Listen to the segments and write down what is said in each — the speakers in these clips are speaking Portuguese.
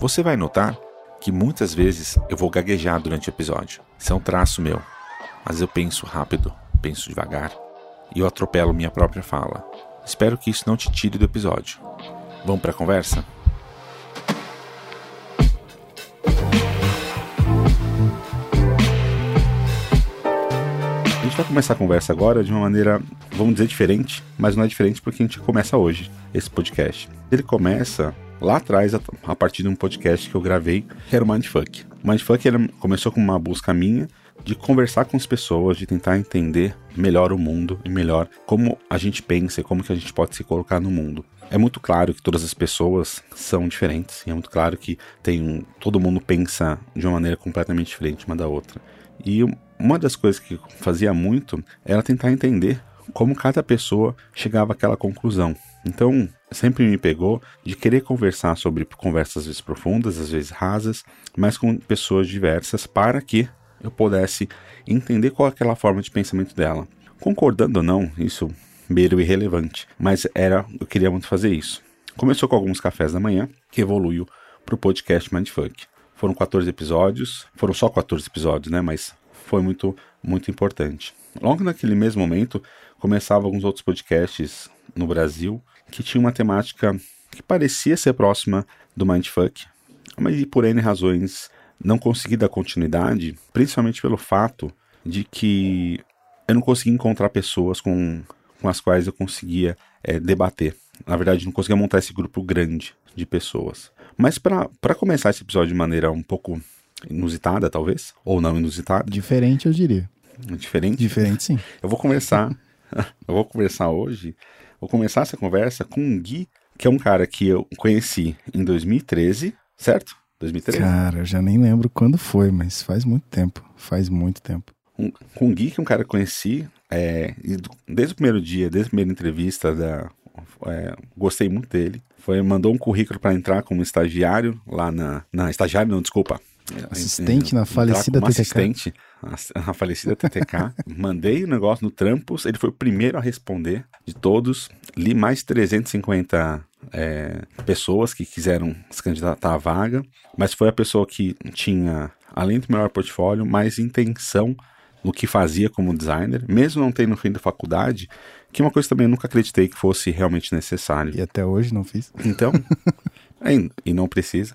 Você vai notar que muitas vezes eu vou gaguejar durante o episódio. Isso é um traço meu. Mas eu penso rápido, penso devagar e eu atropelo minha própria fala. Espero que isso não te tire do episódio. Vamos para a conversa? A gente vai começar a conversa agora de uma maneira, vamos dizer, diferente, mas não é diferente porque a gente começa hoje esse podcast. Ele começa lá atrás, a partir de um podcast que eu gravei, que era o Mindfuck. O Mindfuck ele começou com uma busca minha de conversar com as pessoas, de tentar entender melhor o mundo e melhor como a gente pensa e como que a gente pode se colocar no mundo. É muito claro que todas as pessoas são diferentes e é muito claro que tem um, todo mundo pensa de uma maneira completamente diferente uma da outra. E uma das coisas que fazia muito era tentar entender como cada pessoa chegava àquela conclusão. Então, sempre me pegou de querer conversar sobre conversas às vezes profundas, às vezes rasas, mas com pessoas diversas para que eu pudesse entender qual é aquela forma de pensamento dela. Concordando ou não, isso meio irrelevante, mas era, eu queria muito fazer isso. Começou com alguns cafés da manhã, que evoluiu para o podcast Mindfuck. Foram 14 episódios, foram só 14 episódios, né? Mas foi muito, muito importante. Logo naquele mesmo momento, começava alguns outros podcasts no Brasil que tinham uma temática que parecia ser próxima do Mindfuck, mas por N razões não consegui dar continuidade, principalmente pelo fato de que eu não consegui encontrar pessoas com, com as quais eu conseguia é, debater. Na verdade, não conseguia montar esse grupo grande de pessoas. Mas para começar esse episódio de maneira um pouco inusitada, talvez, ou não inusitada. Diferente, eu diria. Diferente? Diferente, sim. Eu vou conversar, eu vou conversar hoje, vou começar essa conversa com um Gui, que é um cara que eu conheci em 2013, certo? 2013? Cara, eu já nem lembro quando foi, mas faz muito tempo. Faz muito tempo. Um, com o Gui, que é um cara que eu conheci, é, desde o primeiro dia, desde a primeira entrevista, da, é, gostei muito dele. Foi, mandou um currículo para entrar como estagiário lá na, na. Estagiário, não, desculpa. Assistente na falecida TTK. Assistente na falecida TTK. Mandei o negócio no Trampos, ele foi o primeiro a responder de todos. Li mais 350 é, pessoas que quiseram se candidatar à vaga, mas foi a pessoa que tinha, além do melhor portfólio, mais intenção no que fazia como designer, mesmo não tendo fim da faculdade, que é uma coisa também eu nunca acreditei que fosse realmente necessário. E até hoje não fiz. Então, é, e não precisa.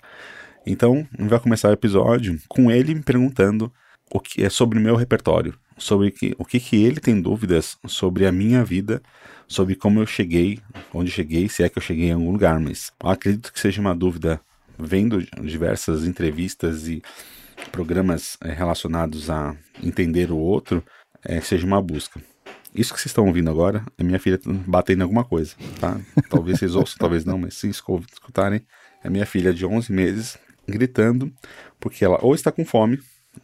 Então, a vai começar o episódio com ele me perguntando o que é sobre o meu repertório, sobre que, o que, que ele tem dúvidas sobre a minha vida sobre como eu cheguei, onde cheguei, se é que eu cheguei em algum lugar, mas acredito que seja uma dúvida vendo diversas entrevistas e programas é, relacionados a entender o outro, é, seja uma busca. Isso que vocês estão ouvindo agora é minha filha batendo em alguma coisa, tá? Talvez vocês ouçam, talvez não, mas se escutarem, é minha filha de 11 meses gritando porque ela ou está com fome,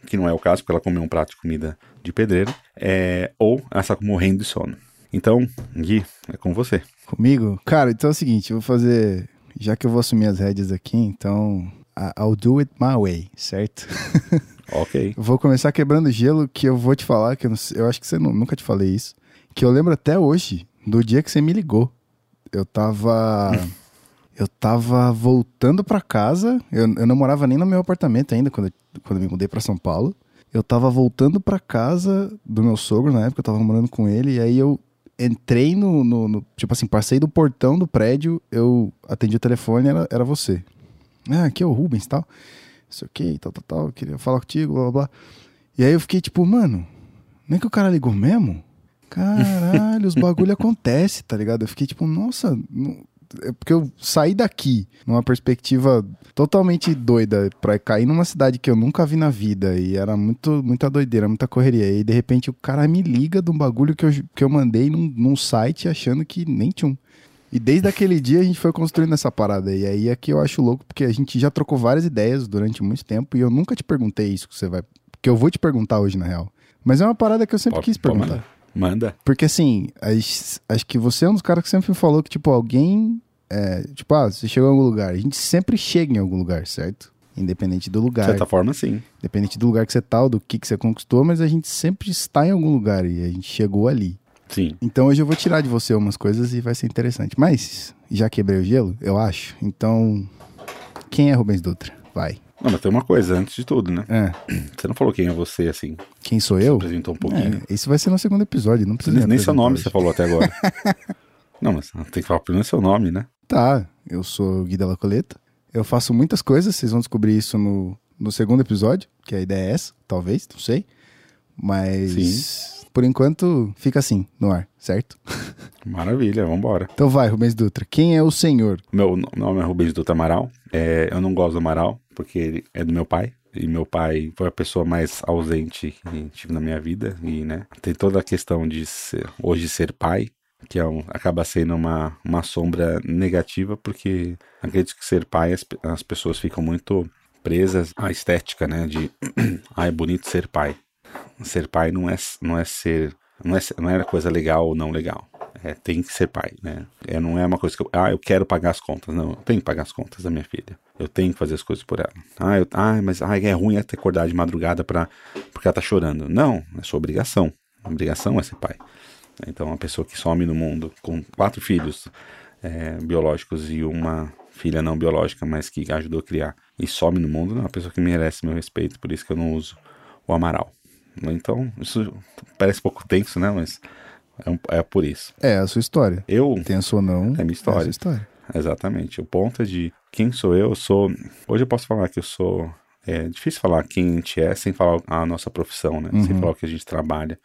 que não é o caso, porque ela comeu um prato de comida de pedreiro, é, ou ela está morrendo de sono. Então, Gui, é com você. Comigo? Cara, então é o seguinte, eu vou fazer. Já que eu vou assumir as rédeas aqui, então. I'll do it my way, certo? Ok. vou começar quebrando gelo, que eu vou te falar, que eu, não, eu acho que você não, nunca te falei isso. Que eu lembro até hoje, do dia que você me ligou. Eu tava. eu tava voltando para casa. Eu, eu não morava nem no meu apartamento ainda quando, quando eu me mudei para São Paulo. Eu tava voltando para casa do meu sogro na época, eu tava morando com ele, e aí eu entrei no, no, no, Tipo assim, passei do portão do prédio, eu atendi o telefone, era, era você. Ah, aqui é o Rubens tal. Isso aqui, tal, tal, tal. Queria falar contigo, blá, blá, blá. E aí eu fiquei tipo, mano, nem que o cara ligou mesmo? Caralho, os bagulho acontece, tá ligado? Eu fiquei tipo, nossa, é porque eu saí daqui numa perspectiva totalmente doida para cair numa cidade que eu nunca vi na vida e era muito muita doideira, muita correria. E de repente o cara me liga de um bagulho que eu, que eu mandei num, num site achando que nem tinha um. E desde aquele dia a gente foi construindo essa parada. E aí é que eu acho louco, porque a gente já trocou várias ideias durante muito tempo e eu nunca te perguntei isso que você vai. Que eu vou te perguntar hoje, na real. Mas é uma parada que eu sempre quis perguntar. Manda. Porque assim, acho, que você é um dos caras que sempre falou que, tipo, alguém. é, tipo, ah, você chegou em algum lugar. A gente sempre chega em algum lugar, certo? Independente do De lugar. certa forma, sim. Independente do lugar que você tá, ou do que, que você conquistou, mas a gente sempre está em algum lugar e a gente chegou ali. Sim. Então hoje eu vou tirar de você umas coisas e vai ser interessante. Mas já quebrei o gelo, eu acho. Então, quem é Rubens Dutra? Vai. Não, mas tem uma coisa antes de tudo, né? É, Você não falou quem é você, assim. quem sou eu? Apresentou um pouquinho. É, esse vai ser no segundo episódio, não precisa nem, nem seu nome hoje. você falou até agora. não, mas tem que falar primeiro seu nome, né? Tá, eu sou o Gui Della Coleta. Eu faço muitas coisas, vocês vão descobrir isso no, no segundo episódio, que a ideia é essa, talvez, não sei. Mas por enquanto fica assim, no ar, certo? Maravilha, vambora. Então vai, Rubens Dutra. Quem é o senhor? Meu nome é Rubens Dutra Amaral. É, eu não gosto do Amaral, porque ele é do meu pai. E meu pai foi a pessoa mais ausente que tive na minha vida. E, né, tem toda a questão de ser, hoje ser pai, que é um- acaba sendo uma, uma sombra negativa, porque acredito que ser pai, as, as pessoas ficam muito presas à estética, né? De, ah, é bonito ser pai. Ser pai não é, não é ser, não é, não é coisa legal ou não legal. É, tem que ser pai, né? É, não é uma coisa que eu, ah, eu quero pagar as contas. Não, eu tenho que pagar as contas da minha filha. Eu tenho que fazer as coisas por ela. Ah, eu, ah mas ah, é ruim é que acordar de madrugada pra, porque ela tá chorando. Não, é sua obrigação. A obrigação é ser pai. Então, uma pessoa que some no mundo com quatro filhos é, biológicos e uma filha não biológica, mas que ajudou a criar e some no mundo, não é uma pessoa que merece meu respeito, por isso que eu não uso o Amaral. Então, isso parece pouco tenso, né? Mas é, um- é por isso. É a sua história. Eu, Tenso ou não, É minha história. a sua história. exatamente, o ponto é de quem sou eu, eu sou. Hoje eu posso falar que eu sou. É difícil falar quem a gente é sem falar a nossa profissão, né? Sem falar o que a gente trabalha.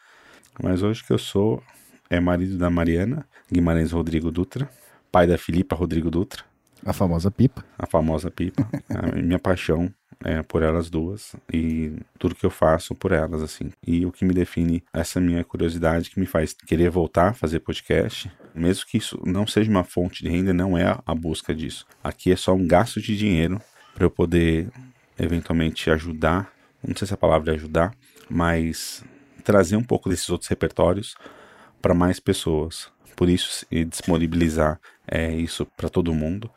Mas hoje que eu sou é marido da Mariana Guimarães Rodrigo Dutra, pai da Filipa Rodrigo Dutra, A famosa pipa. a famosa pipa. a minha paixão é por elas duas e tudo que eu faço por elas, assim. E o que me define essa minha curiosidade que me faz querer voltar a fazer podcast, mesmo que isso não seja uma fonte de renda, não é a busca disso. Aqui é só um gasto de dinheiro para eu poder eventualmente ajudar, não sei se a palavra é ajudar, mas trazer um pouco desses outros repertórios para mais pessoas. Por isso, disponibilizar é, isso para todo mundo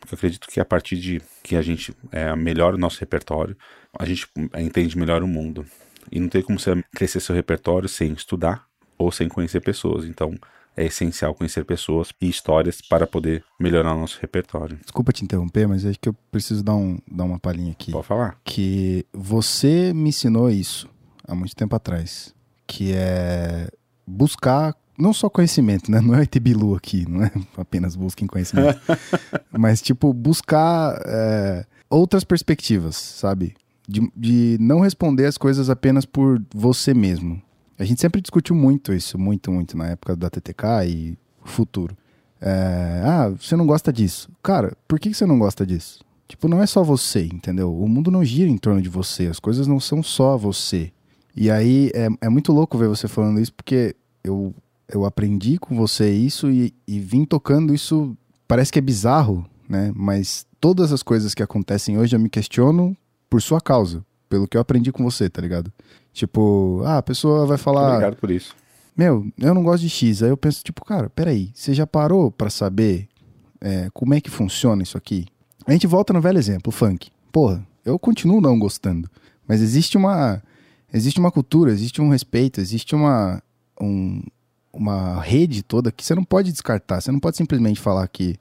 porque eu acredito que a partir de que a gente é, melhora o nosso repertório, a gente é, entende melhor o mundo. E não tem como você crescer seu repertório sem estudar ou sem conhecer pessoas. Então, é essencial conhecer pessoas e histórias para poder melhorar o nosso repertório. Desculpa te interromper, mas acho que eu preciso dar, um, dar uma palhinha aqui. Pode falar? Que você me ensinou isso há muito tempo atrás. Que é buscar não só conhecimento, né? Não é Itibilu aqui, não é apenas busquem conhecimento. mas, tipo, buscar é, outras perspectivas, sabe? De, de não responder as coisas apenas por você mesmo. A gente sempre discutiu muito isso, muito, muito, na época da TTK e futuro. É, ah, você não gosta disso. Cara, por que que você não gosta disso? Tipo, não é só você, entendeu? O mundo não gira em torno de você, as coisas não são só você. E aí é, é muito louco ver você falando isso, porque eu, eu aprendi com você isso e, e vim tocando isso. Parece que é bizarro, né? Mas todas as coisas que acontecem hoje eu me questiono por sua causa, pelo que eu aprendi com você, tá ligado? Tipo, ah, a pessoa vai falar. Obrigado por isso. Meu, eu não gosto de X. Aí eu penso, tipo, cara, peraí, você já parou pra saber é, como é que funciona isso aqui? A gente volta no velho exemplo, o funk. Porra, eu continuo não gostando. Mas existe uma. Existe uma cultura, existe um respeito, existe uma. Um, uma rede toda que você não pode descartar. Você não pode simplesmente falar que.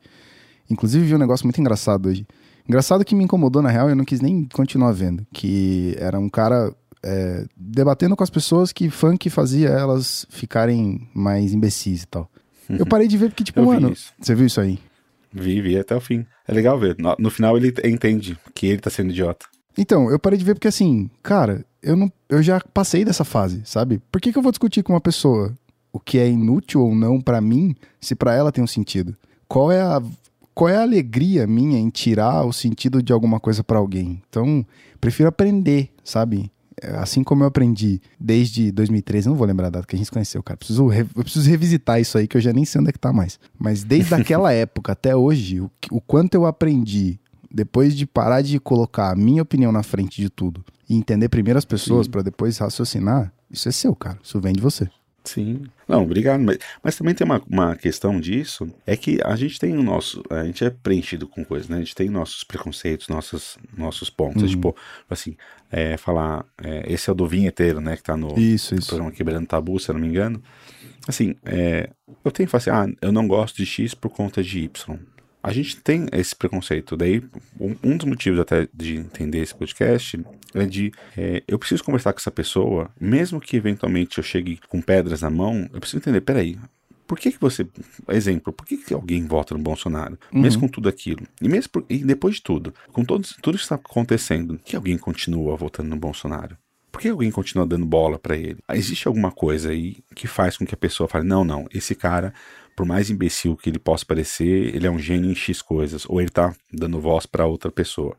Inclusive, vi um negócio muito engraçado hoje. Engraçado que me incomodou, na real, e eu não quis nem continuar vendo. Que era um cara é, debatendo com as pessoas que funk fazia elas ficarem mais imbecis e tal. Eu parei de ver porque, tipo, mano, você viu isso aí? Vi, vi até o fim. É legal ver. No, no final ele entende que ele tá sendo idiota. Então, eu parei de ver porque assim, cara, eu não, eu já passei dessa fase, sabe? Por que, que eu vou discutir com uma pessoa o que é inútil ou não pra mim, se pra ela tem um sentido? Qual é a qual é a alegria minha em tirar o sentido de alguma coisa pra alguém? Então, prefiro aprender, sabe? assim como eu aprendi desde 2013, não vou lembrar a data que a gente se conheceu, cara. Preciso re, eu preciso revisitar isso aí que eu já nem sei onde é que tá mais. Mas desde aquela época até hoje, o, o quanto eu aprendi depois de parar de colocar a minha opinião na frente de tudo e entender primeiro as pessoas para depois raciocinar, isso é seu, cara. Isso vem de você. Sim. Não, obrigado. Mas, mas também tem uma, uma questão disso, é que a gente tem o nosso. A gente é preenchido com coisas, né? A gente tem nossos preconceitos, nossos, nossos pontos. Uhum. Tipo, assim, é, falar. É, esse é o do vinheteiro, né? Que tá no isso, isso. programa Quebrando Tabu, se eu não me engano. Assim, é, eu tenho que falar assim, ah, eu não gosto de X por conta de Y. A gente tem esse preconceito. Daí, um, dos motivos até de entender esse podcast é de é, eu preciso conversar com essa pessoa, mesmo que eventualmente eu chegue com pedras na mão, eu preciso entender, peraí, por que, que você. Exemplo, por que, que alguém vota no Bolsonaro? Uhum. Mesmo com tudo aquilo. E mesmo por, e depois de tudo, com todo, tudo que está acontecendo, por que alguém continua votando no Bolsonaro? Por que alguém continua dando bola para ele? Existe alguma coisa aí que faz com que a pessoa fale: não, não, esse cara por mais imbecil que ele possa parecer, ele é um gênio em X coisas, ou ele tá dando voz para outra pessoa.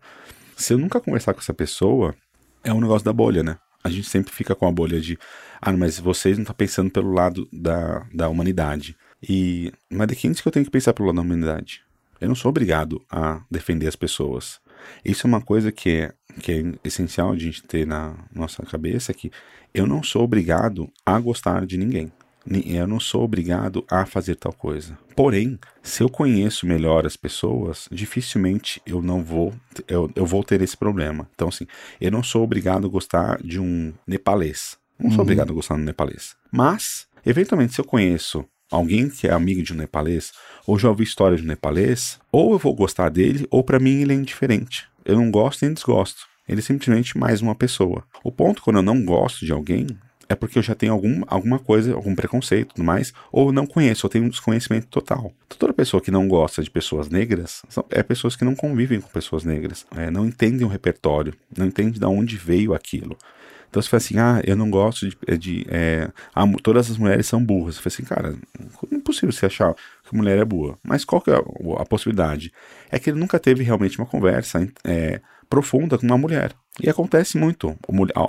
Se eu nunca conversar com essa pessoa, é um negócio da bolha, né? A gente sempre fica com a bolha de, ah, mas vocês não estão tá pensando pelo lado da, da humanidade. E, mas de quem diz que eu tenho que pensar pelo lado da humanidade? Eu não sou obrigado a defender as pessoas. Isso é uma coisa que é, que é essencial a gente ter na nossa cabeça, que eu não sou obrigado a gostar de ninguém. Eu não sou obrigado a fazer tal coisa. Porém, se eu conheço melhor as pessoas, dificilmente eu não vou eu, eu vou ter esse problema. Então, assim, eu não sou obrigado a gostar de um nepalês. Não sou uhum. obrigado a gostar de um nepalês. Mas, eventualmente, se eu conheço alguém que é amigo de um nepalês, ou já ouvi história de um nepalês, ou eu vou gostar dele, ou para mim ele é indiferente. Eu não gosto nem desgosto. Ele é simplesmente mais uma pessoa. O ponto quando eu não gosto de alguém é porque eu já tenho algum, alguma coisa, algum preconceito tudo mais, ou não conheço, ou tenho um desconhecimento total. Toda pessoa que não gosta de pessoas negras são, é pessoas que não convivem com pessoas negras, é, não entendem o repertório, não entendem de onde veio aquilo. Então você fala assim, ah, eu não gosto de. de é, ah, todas as mulheres são burras. Você fala assim, cara, é impossível você achar que mulher é boa. Mas qual que é a, a possibilidade? É que ele nunca teve realmente uma conversa é, profunda com uma mulher. E acontece muito.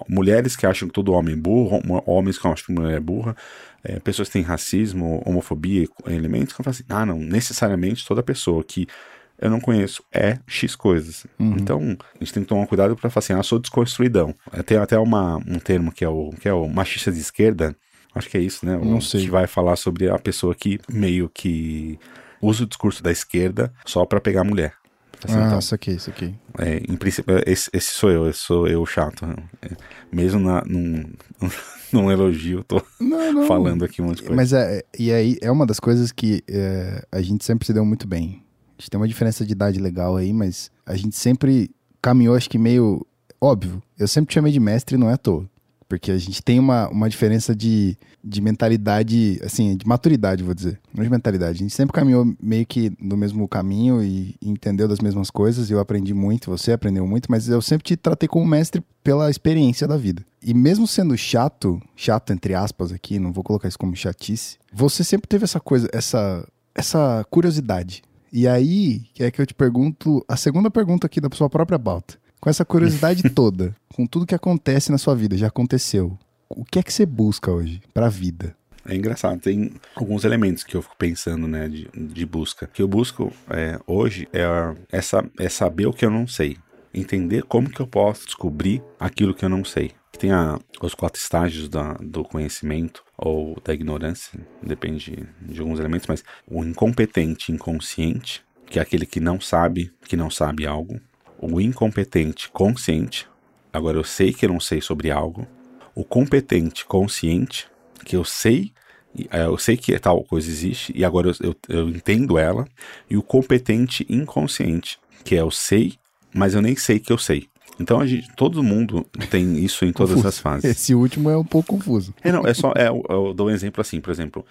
Mulheres que acham que todo homem é burro, homens que acham que mulher é burra, é, pessoas que têm racismo, homofobia, elementos que falam assim, ah, não, necessariamente toda pessoa que eu não conheço é X coisas. Uhum. Então, a gente tem que tomar cuidado para falar assim, ah, sou desconstruidão. Tem até uma, um termo que é, o, que é o machista de esquerda, acho que é isso, né? Não sei. Que vai falar sobre a pessoa que meio que usa o discurso da esquerda só para pegar mulher. Assim, ah, então, isso aqui, isso aqui. É, em princípio, esse, esse, sou eu, esse sou eu chato. É, mesmo na, num, num elogio, tô não, não. falando aqui um monte de coisa. Mas é, e aí é uma das coisas que é, a gente sempre se deu muito bem. A gente tem uma diferença de idade legal aí, mas a gente sempre caminhou, acho que meio. Óbvio, eu sempre te chamei de mestre, não é à toa. Porque a gente tem uma, uma diferença de, de mentalidade, assim, de maturidade, vou dizer. Não de mentalidade. A gente sempre caminhou meio que no mesmo caminho e, entendeu das mesmas coisas. Eu aprendi muito, você aprendeu muito, mas eu sempre te tratei como mestre pela experiência da vida. E mesmo sendo chato, chato entre aspas aqui, não vou colocar isso como chatice, você sempre teve essa coisa, essa, essa curiosidade. E aí é que eu te pergunto a segunda pergunta aqui da sua própria pauta com essa curiosidade toda, com tudo que acontece na sua vida, já aconteceu, o que é que você busca hoje para a vida? É engraçado, tem alguns elementos que eu fico pensando, né, de, de busca. O que eu busco é, hoje é, é, é saber o que eu não sei. Entender como que eu posso descobrir aquilo que eu não sei. Tem a, os quatro estágios da, do conhecimento ou da ignorância, depende de alguns elementos, mas o incompetente inconsciente, que é aquele que não sabe que não sabe algo o incompetente consciente, agora eu sei que eu não sei sobre algo, o competente consciente, que eu sei, é, eu sei que tal coisa existe e agora eu, eu, eu entendo ela, e o competente inconsciente, que é eu sei, mas eu nem sei que eu sei. Então a gente, todo mundo tem isso em todas as fases. Esse último é um pouco confuso. É, não, é só, é, eu dou um exemplo assim, por exemplo,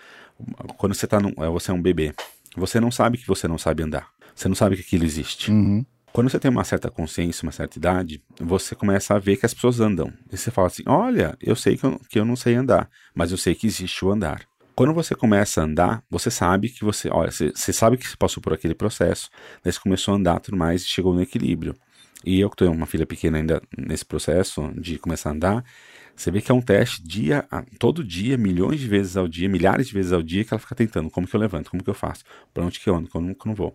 quando você tá num, é, você é um bebê, você não sabe que você não sabe andar. Você não sabe que aquilo existe. Uhum. Quando você tem uma certa consciência, uma certa idade, você começa a ver que as pessoas andam. E você fala assim: olha, eu sei que eu, que eu não sei andar, mas eu sei que existe o andar. Quando você começa a andar, você sabe que você, olha, você, você sabe que você passou por aquele processo, você começou a andar tudo mais e chegou no equilíbrio. e eu que tenho uma filha pequena ainda nesse processo de começar a andar, você vê que é um teste dia, todo dia, milhões de vezes ao dia, milhares de vezes ao dia que ela fica tentando. Como que eu levanto? Como que eu faço? Para onde que eu ando? Como que eu não vou?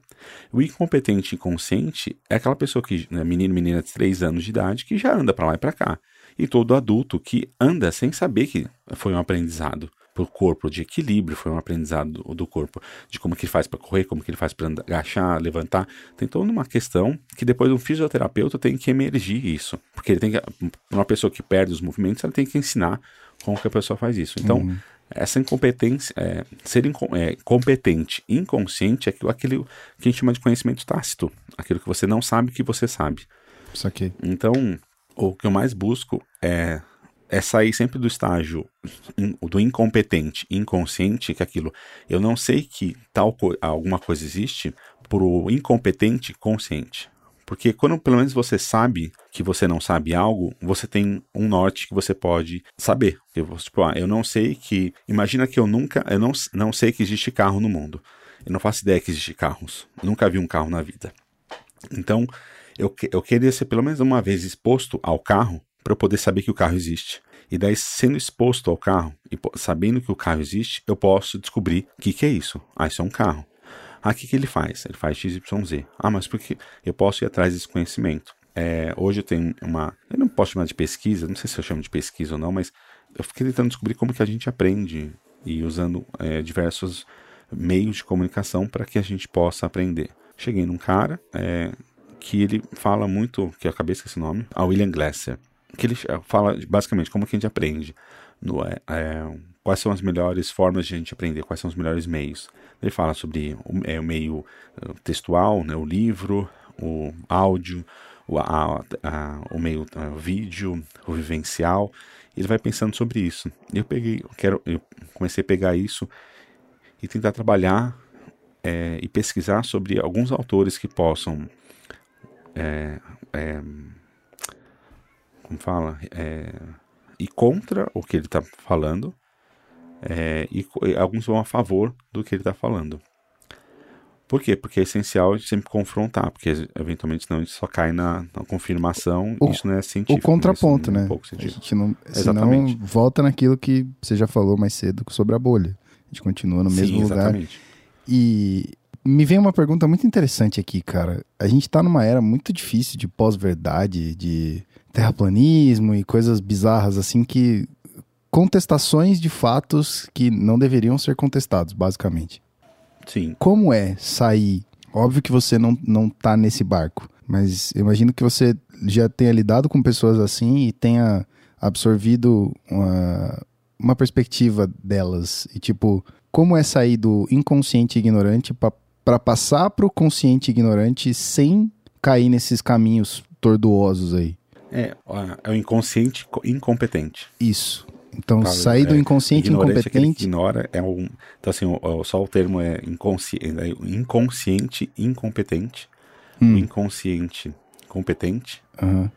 O incompetente inconsciente é aquela pessoa que, né, menino, menina de 3 anos de idade, que já anda para lá e para cá. E todo adulto que anda sem saber que foi um aprendizado para o corpo, de equilíbrio, foi um aprendizado do, do corpo, de como que ele faz para correr, como que ele faz para agachar, levantar. Tem toda uma questão que depois um fisioterapeuta tem que emergir isso, porque ele tem que, uma pessoa que perde os movimentos, ela tem que ensinar como que a pessoa faz isso. Então, uhum. essa incompetência, é, ser inco é, competente, inconsciente, é aquilo, aquilo que a gente chama de conhecimento tácito, aquilo que você não sabe que você sabe. Isso aqui. Então, o que eu mais busco é é sair sempre do estágio do incompetente, inconsciente, que é aquilo, eu não sei que tal alguma coisa existe, pro incompetente consciente. Porque quando pelo menos você sabe que você não sabe algo, você tem um norte que você pode saber. Eu, tipo, ah, eu não sei que. Imagina que eu nunca. Eu não, não sei que existe carro no mundo. Eu não faço ideia que existe carros. Nunca vi um carro na vida. Então, eu, eu queria ser pelo menos uma vez exposto ao carro para eu poder saber que o carro existe. E daí, sendo exposto ao carro e sabendo que o carro existe, eu posso descobrir o que, que é isso. Ah, isso é um carro. Ah, o que, que ele faz? Ele faz XYZ. Ah, mas porque eu posso ir atrás desse conhecimento. É, hoje eu tenho uma. Eu não posso chamar de pesquisa, não sei se eu chamo de pesquisa ou não, mas eu fiquei tentando descobrir como que a gente aprende e usando é, diversos meios de comunicação para que a gente possa aprender. Cheguei num cara é, que ele fala muito, que eu acabei esse nome, a William Glasser que ele fala basicamente como que a gente aprende, no, é, é, quais são as melhores formas de a gente aprender, quais são os melhores meios. Ele fala sobre o, é, o meio eh, textual, né, o livro, o áudio, o, a, a, o meio a, o vídeo, o vivencial. Ele vai pensando sobre isso. Eu peguei, eu quero, eu comecei a pegar isso e tentar trabalhar é, e pesquisar sobre alguns autores que possam é, é, como fala, é, e contra o que ele está falando, é, e, e, alguns vão a favor do que ele está falando. Por quê? Porque é essencial a gente sempre confrontar, porque eventualmente senão a gente só cai na, na confirmação, o, isso não é científico. O contraponto, né? a gente não, exatamente. senão volta naquilo que você já falou mais cedo sobre a bolha. A gente continua no mesmo Sim, lugar. Exatamente. E me vem uma pergunta muito interessante aqui, cara. A gente está numa era muito difícil de pós-verdade, de terraplanismo e coisas bizarras assim que contestações de fatos que não deveriam ser contestados, basicamente. Sim. Como é sair? Óbvio que você não, não tá nesse barco, mas eu imagino que você já tenha lidado com pessoas assim e tenha absorvido uma, uma perspectiva delas. E tipo, como é sair do inconsciente ignorante para passar para o consciente ignorante sem cair nesses caminhos tortuosos aí? É, é o inconsciente incompetente. Isso. Então, tá, sair é, do inconsciente incompetente. É ignora é um. Então, assim, só o termo é inconsciente, é inconsciente incompetente. Hum. O inconsciente competente. Uhum.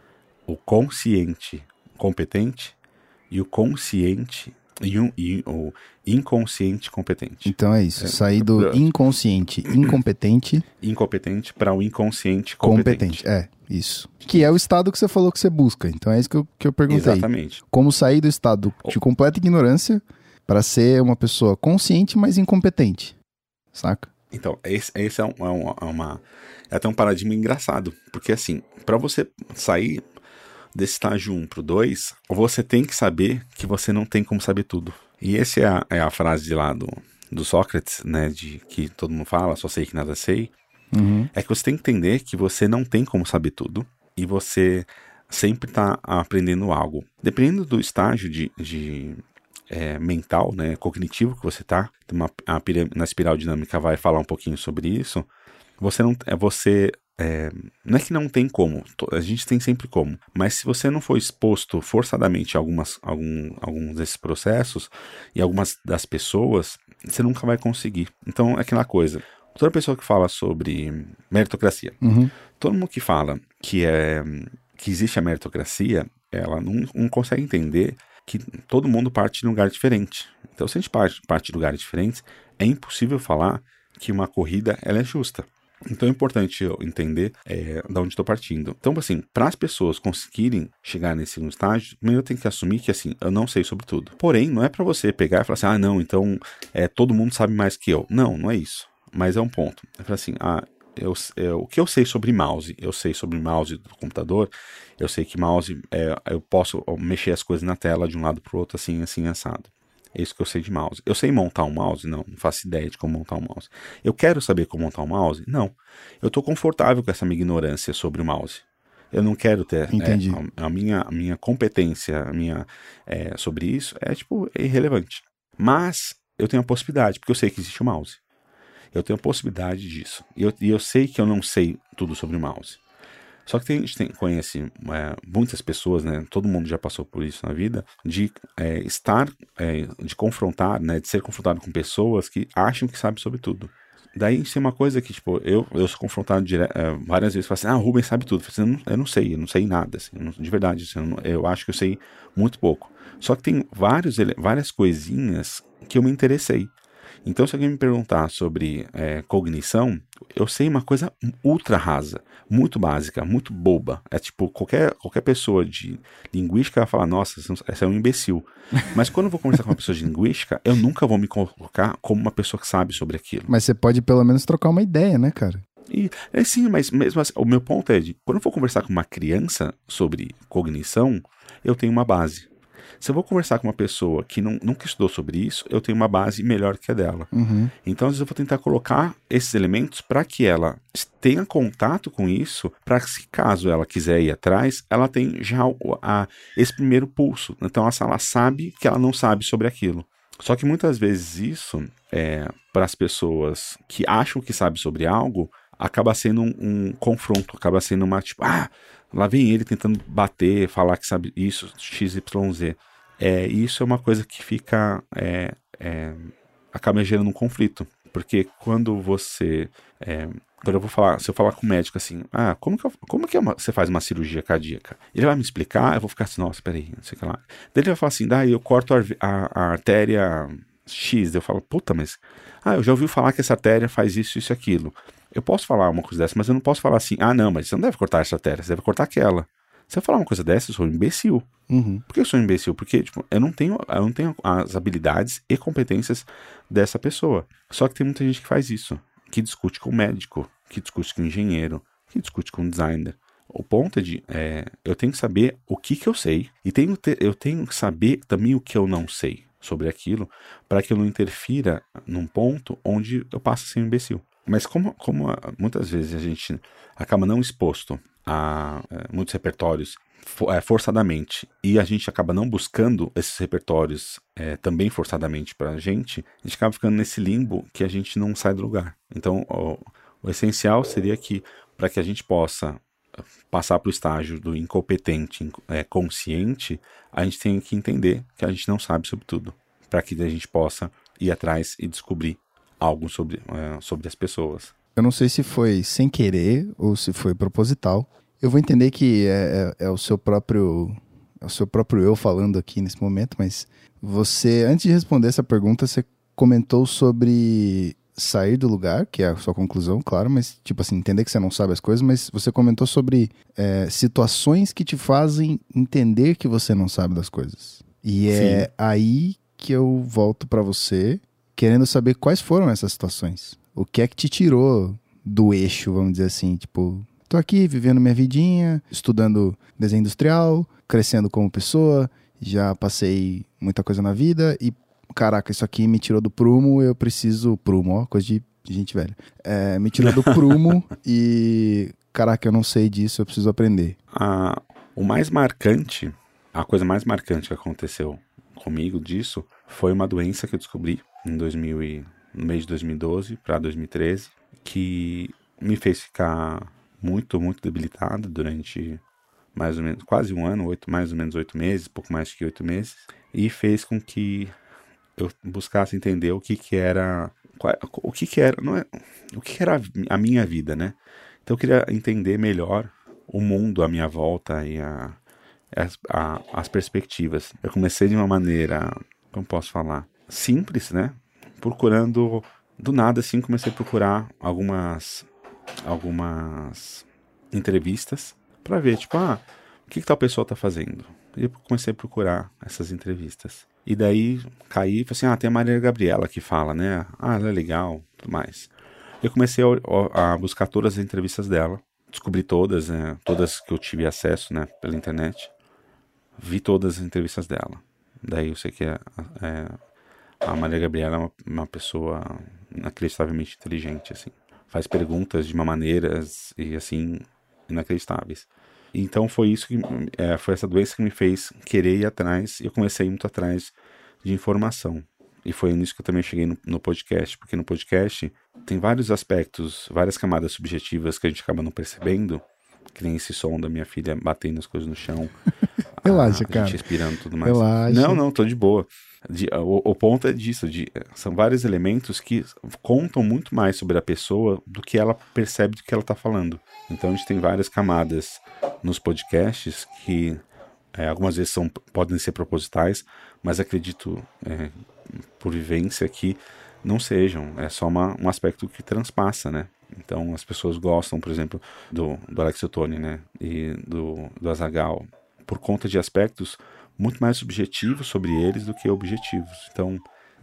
O consciente competente. E o consciente e, um, e o inconsciente competente. Então é isso, é, sair do inconsciente incompetente incompetente para o inconsciente competente. competente. É, isso. Que é o estado que você falou que você busca. Então é isso que eu, que eu perguntei. Exatamente. Como sair do estado de completa ignorância para ser uma pessoa consciente, mas incompetente. Saca? Então, esse, esse é, um, é, é uma. É até um paradigma engraçado. Porque assim, para você sair desse estágio 1 para o 2, você tem que saber que você não tem como saber tudo. E essa é a, é a frase de lá do, do Sócrates, né? De que todo mundo fala, só sei que nada sei. Uhum. É que você tem que entender que você não tem como saber tudo e você sempre está aprendendo algo. Dependendo do estágio de, de é, mental, né, cognitivo que você está, na espiral dinâmica vai falar um pouquinho sobre isso. Você não, é você é, não é que não tem como, a gente tem sempre como, mas se você não for exposto forçadamente a algumas, algum, alguns desses processos e algumas das pessoas, você nunca vai conseguir. Então é aquela coisa. Toda pessoa que fala sobre meritocracia, uhum. todo mundo que fala que, é, que existe a meritocracia, ela não, não consegue entender que todo mundo parte de um lugar diferente. Então, se a gente parte, parte de lugares diferentes, é impossível falar que uma corrida ela é justa. Então é importante eu entender é, de onde estou partindo. Então, assim, para as pessoas conseguirem chegar nesse estágio, eu tenho que assumir que, assim, eu não sei sobre tudo. Porém, não é para você pegar e falar assim, ah, não, então é, todo mundo sabe mais que eu. Não, não é isso. Mas é um ponto. É falar assim, ah, eu, eu, o que eu sei sobre mouse? Eu sei sobre mouse do computador. Eu sei que mouse, é, eu posso mexer as coisas na tela de um lado para o outro, assim, assim, assado. É isso que eu sei de mouse. Eu sei montar um mouse? Não, não faço ideia de como montar um mouse. Eu quero saber como montar um mouse? Não. Eu estou confortável com essa minha ignorância sobre o mouse. Eu não quero ter. Entendi. É, a, a, minha, a minha competência a minha, é, sobre isso é, tipo, é irrelevante. Mas eu tenho a possibilidade, porque eu sei que existe o mouse. Eu tenho a possibilidade disso. E eu, e eu sei que eu não sei tudo sobre o mouse. Só que tem, a gente tem, conhece é, muitas pessoas, né? Todo mundo já passou por isso na vida, de é, estar, é, de confrontar, né? De ser confrontado com pessoas que acham que sabem sobre tudo. Daí isso é uma coisa que, tipo, eu, eu sou confrontado dire... É, várias vezes, falo assim, ah, o Rubens sabe tudo. Eu, assim, eu, não, eu não sei, eu não sei nada, assim, não, de verdade, assim, eu, não, eu, acho que eu sei muito pouco. Só que tem vários, várias coisinhas que eu me interessei. Então, se alguém me perguntar sobre é, cognição, eu sei uma coisa ultra rasa, muito básica, muito boba. É tipo, qualquer, qualquer pessoa de linguística vai falar, nossa, essa é um imbecil. Mas quando eu vou conversar com uma pessoa de linguística, eu nunca vou me colocar como uma pessoa que sabe sobre aquilo. Mas você pode pelo menos trocar uma ideia, né, cara? E, é sim, mas mesmo assim, o meu ponto é de, quando eu for conversar com uma criança sobre cognição, eu tenho uma base. Se eu vou conversar com uma pessoa que não, nunca estudou sobre isso, eu tenho uma base melhor que a dela. Uhum. Então, às vezes, eu vou tentar colocar esses elementos para que ela tenha contato com isso, para que, caso ela quiser ir atrás, ela tem já a, esse primeiro pulso. Então, ela, ela sabe que ela não sabe sobre aquilo. Só que muitas vezes isso, é, para as pessoas que acham que sabem sobre algo, acaba sendo um, um, confronto, acaba sendo uma tipo, ah, lá vem ele tentando bater, falar que sabe isso, XYZ. É, isso é uma coisa que fica. É, é, acaba gerando um conflito. Porque quando você. É, quando eu vou falar, se eu falar com o médico assim, ah, como que, eu, como que é uma, você faz uma cirurgia cardíaca? Ele vai me explicar, eu vou ficar assim, nossa, peraí, não sei o que lá. Daí ele vai falar assim, daí eu corto a, a, a artéria X. Eu falo, puta, mas. Ah, eu já ouvi falar que essa artéria faz isso, isso e aquilo. Eu posso falar uma coisa dessa, mas eu não posso falar assim, ah, não, mas você não deve cortar essa artéria, você deve cortar aquela. Se eu falar uma coisa dessa, eu sou um imbecil. Uhum. Por que eu sou um imbecil? Porque tipo, eu, não tenho, eu não tenho as habilidades e competências dessa pessoa. Só que tem muita gente que faz isso, que discute com médico, que discute com engenheiro, que discute com designer. O ponto é de é, eu tenho que saber o que, que eu sei e tenho, eu tenho que saber também o que eu não sei sobre aquilo para que eu não interfira num ponto onde eu passo a ser um imbecil. Mas como, como muitas vezes a gente acaba não exposto a é, muitos repertórios é, forçadamente e a gente acaba não buscando esses repertórios é, também forçadamente para a gente, a gente acaba ficando nesse limbo que a gente não sai do lugar. Então, o, o essencial seria que para que a gente possa passar para o estágio do incompetente é, consciente, a gente tem que entender que a gente não sabe sobre tudo, para que a gente possa ir atrás e descobrir algo sobre, é, sobre as pessoas. Eu não sei se foi sem querer ou se foi proposital. Eu vou entender que é, é, é, o seu próprio é o seu próprio eu falando aqui nesse momento, mas você, antes de responder essa pergunta, você comentou sobre sair do lugar, que é a sua conclusão, claro, mas tipo assim, entender que você não sabe as coisas, mas você comentou sobre é, situações que te fazem entender que você não sabe das coisas. E é Sim. aí que eu volto para você, querendo saber quais foram essas situações. O que é que te tirou do eixo, vamos dizer assim, tipo, tô aqui vivendo minha vidinha, estudando desenho industrial, crescendo como pessoa, já passei muita coisa na vida e caraca, isso aqui me tirou do prumo, eu preciso. Prumo, ó, coisa de gente velha. É, me tirou do prumo e. Caraca, eu não sei disso, eu preciso aprender. Ah, o mais marcante, a coisa mais marcante que aconteceu comigo disso foi uma doença que eu descobri em 2000 e, no mês de 2012 para 2013, que me fez ficar muito, muito debilitado durante mais ou menos quase um ano, oito, mais ou menos oito meses, pouco mais que oito meses, e fez com que eu buscasse entender o que que era o que que era não é o que, que era a minha vida né? Então eu queria entender melhor o mundo à minha volta e a, as, a, as perspectivas. Eu comecei de uma maneira como posso falar simples né procurando do nada assim comecei a procurar algumas algumas entrevistas para ver, tipo, ah, o que, que tal pessoa tá fazendo? E eu comecei a procurar essas entrevistas. E daí caí falei assim: ah, tem a Maria Gabriela que fala, né? Ah, ela é legal, tudo mais. Eu comecei a, a buscar todas as entrevistas dela, descobri todas, né? Todas que eu tive acesso, né? Pela internet. Vi todas as entrevistas dela. Daí eu sei que é, é a Maria Gabriela é uma, uma pessoa inacreditavelmente inteligente, assim. Faz perguntas de uma maneira e assim inacreditáveis. Então foi isso que é, foi essa doença que me fez querer ir atrás e eu comecei muito atrás de informação. E foi nisso que eu também cheguei no, no, podcast, porque no podcast tem vários aspectos, várias camadas subjetivas que a gente acaba não percebendo, que nem esse som da minha filha batendo as coisas no chão. Relaxa, a, cara. A gente respirando tudo mais. Relaxa. Não, não, tô de boa. De, o, o, ponto é disso, de, são vários elementos que contam muito mais sobre a pessoa do que ela percebe do que ela está falando. Então a gente tem várias camadas nos podcasts que é, algumas vezes são, podem ser propositais, mas acredito é, por vivência que não sejam. É só uma, um aspecto que transpassa, né? Então as pessoas gostam, por exemplo, do, do Alex Ottoni, né? E do, do Azagal, por conta de aspectos muito mais subjetivos sobre eles do que objetivos. Então,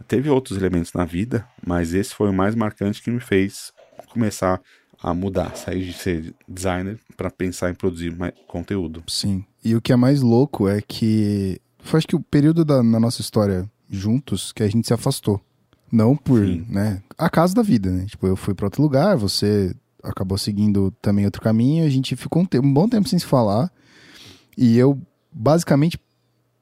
teve outros elementos na vida, mas esse foi o mais marcante que me fez começar a mudar, sair de ser designer para pensar em produzir mais conteúdo. Sim. E o que é mais louco é que foi acho que o período da na nossa história juntos que a gente se afastou. Não por, Sim. né, acaso da vida, né? Tipo, eu fui para outro lugar, você acabou seguindo também outro caminho, a gente ficou um, tempo, um bom tempo sem se falar. E eu basicamente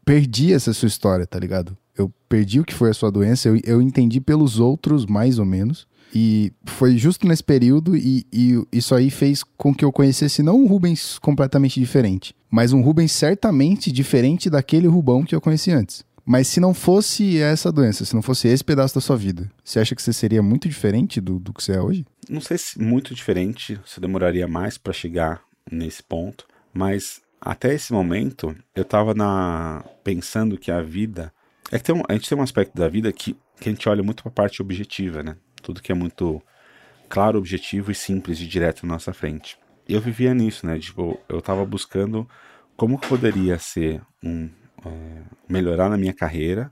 perdi essa sua história, tá ligado? Eu perdi o que foi a sua doença, eu, eu entendi pelos outros, mais ou menos. E foi justo nesse período, e, e, isso aí fez com que eu conhecesse não um Rubens completamente diferente, mas um Rubens certamente diferente daquele Rubão que eu conheci antes. Mas se não fosse essa doença, se não fosse esse pedaço da sua vida, você acha que você seria muito diferente do, do que você é hoje? Não sei se muito diferente, se demoraria mais para chegar nesse ponto, mas até esse momento, eu estava na... pensando que a vida. É que um... a gente tem um aspecto da vida que, que a gente olha muito para a parte objetiva, né? Tudo que é muito claro, objetivo e simples e direto na nossa frente. Eu vivia nisso, né? Tipo, eu estava buscando como poderia ser um. É, melhorar na minha carreira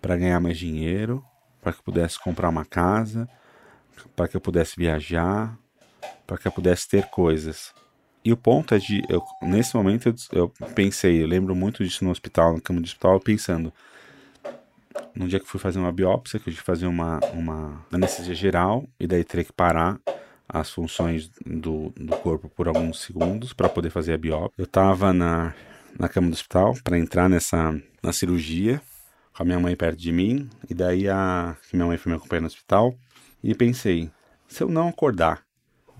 para ganhar mais dinheiro, para que eu pudesse comprar uma casa, para que eu pudesse viajar, para que eu pudesse ter coisas. E o ponto é de, eu, nesse momento eu, eu, pensei, eu lembro muito disso no hospital, na cama de hospital, pensando, no dia que fui fazer uma biópsia, que eu tive que fazer uma, uma anestesia geral, e daí teria que parar as funções do, do corpo por alguns segundos para poder fazer a biópsia. Eu estava na, na cama do hospital para entrar nessa na cirurgia, com a minha mãe perto de mim, e daí a minha mãe foi me acompanhar no hospital, e pensei, se eu não acordar,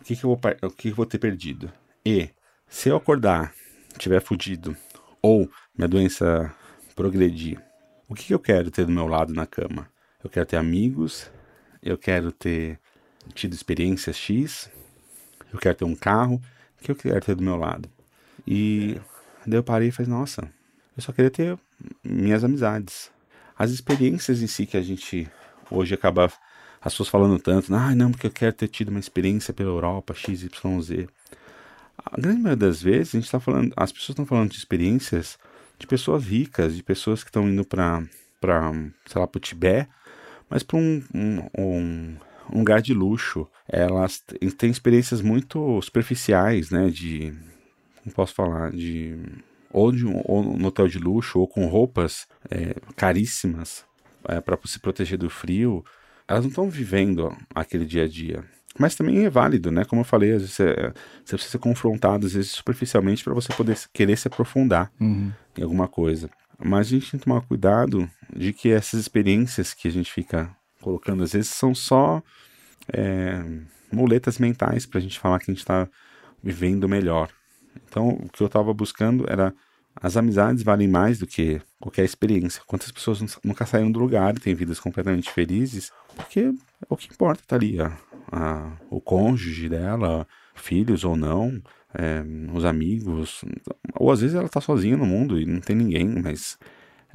o que, que, eu, vou, o que, que eu vou ter perdido? E se eu acordar, tiver fudido, ou minha doença progredir, o que, que eu quero ter do meu lado na cama? Eu quero ter amigos, eu quero ter tido experiências X, eu quero ter um carro, o que eu quero ter do meu lado? E daí eu parei e falei, nossa, eu só queria ter minhas amizades. As experiências em si que a gente hoje acaba as pessoas falando tanto, ah, não, porque eu quero ter tido uma experiência pela Europa, XYZ. A grande maioria das vezes a gente está falando, as pessoas estão falando de experiências de pessoas ricas, de pessoas que estão indo para, para, sei lá, para o Tibete, mas para um, um, um, lugar de luxo. Elas têm experiências muito superficiais, né? De, não posso falar, de ou de ou no hotel de luxo ou com roupas é, caríssimas é, para se proteger do frio. Elas não estão vivendo aquele dia a dia. Mas também é válido, né? Como eu falei, às vezes você, você precisa ser confrontado, às vezes superficialmente, para você poder querer se aprofundar uhum. em alguma coisa. Mas a gente tem que tomar cuidado de que essas experiências que a gente fica colocando, às vezes, são só é, muletas mentais para a gente falar que a gente está vivendo melhor. Então, o que eu estava buscando era as amizades valem mais do que qualquer experiência. Quantas pessoas nunca saíram do lugar e têm vidas completamente felizes, porque é o que importa tá ali, a, a, o cônjuge dela, filhos ou não, é, os amigos, ou às vezes ela está sozinha no mundo e não tem ninguém, mas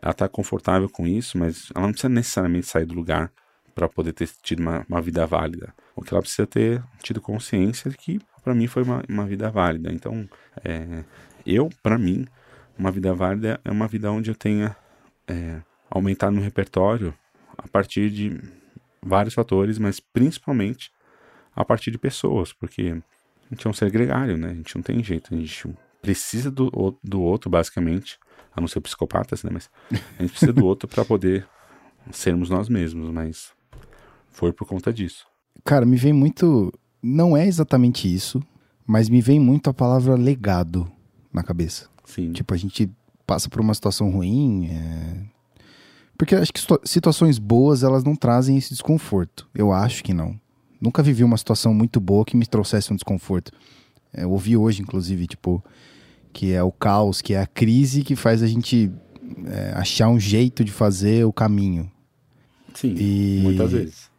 ela está confortável com isso, mas ela não precisa necessariamente sair do lugar para poder ter tido uma, uma, vida válida. O que ela precisa ter tido consciência de que para mim foi uma, uma vida válida. Então, é, eu, para mim, uma vida válida é uma vida onde eu tenha é, aumentado meu repertório a partir de vários fatores, mas principalmente a partir de pessoas, porque a gente é um ser gregário, né? A gente não tem jeito, a gente precisa do, do outro, basicamente, a não ser psicopatas, né? Mas a gente precisa do outro para poder sermos nós mesmos, mas foi por conta disso. Cara, me vem muito. Não é exatamente isso, mas me vem muito a palavra legado na cabeça. Sim. Tipo, a gente passa por uma situação ruim. É... Porque acho que situações boas elas não trazem esse desconforto. Eu acho que não. Nunca vivi uma situação muito boa que me trouxesse um desconforto. É, eu ouvi hoje, inclusive, tipo, que é o caos, que é a crise que faz a gente é, achar um jeito de fazer o caminho. Sim, e... muitas vezes.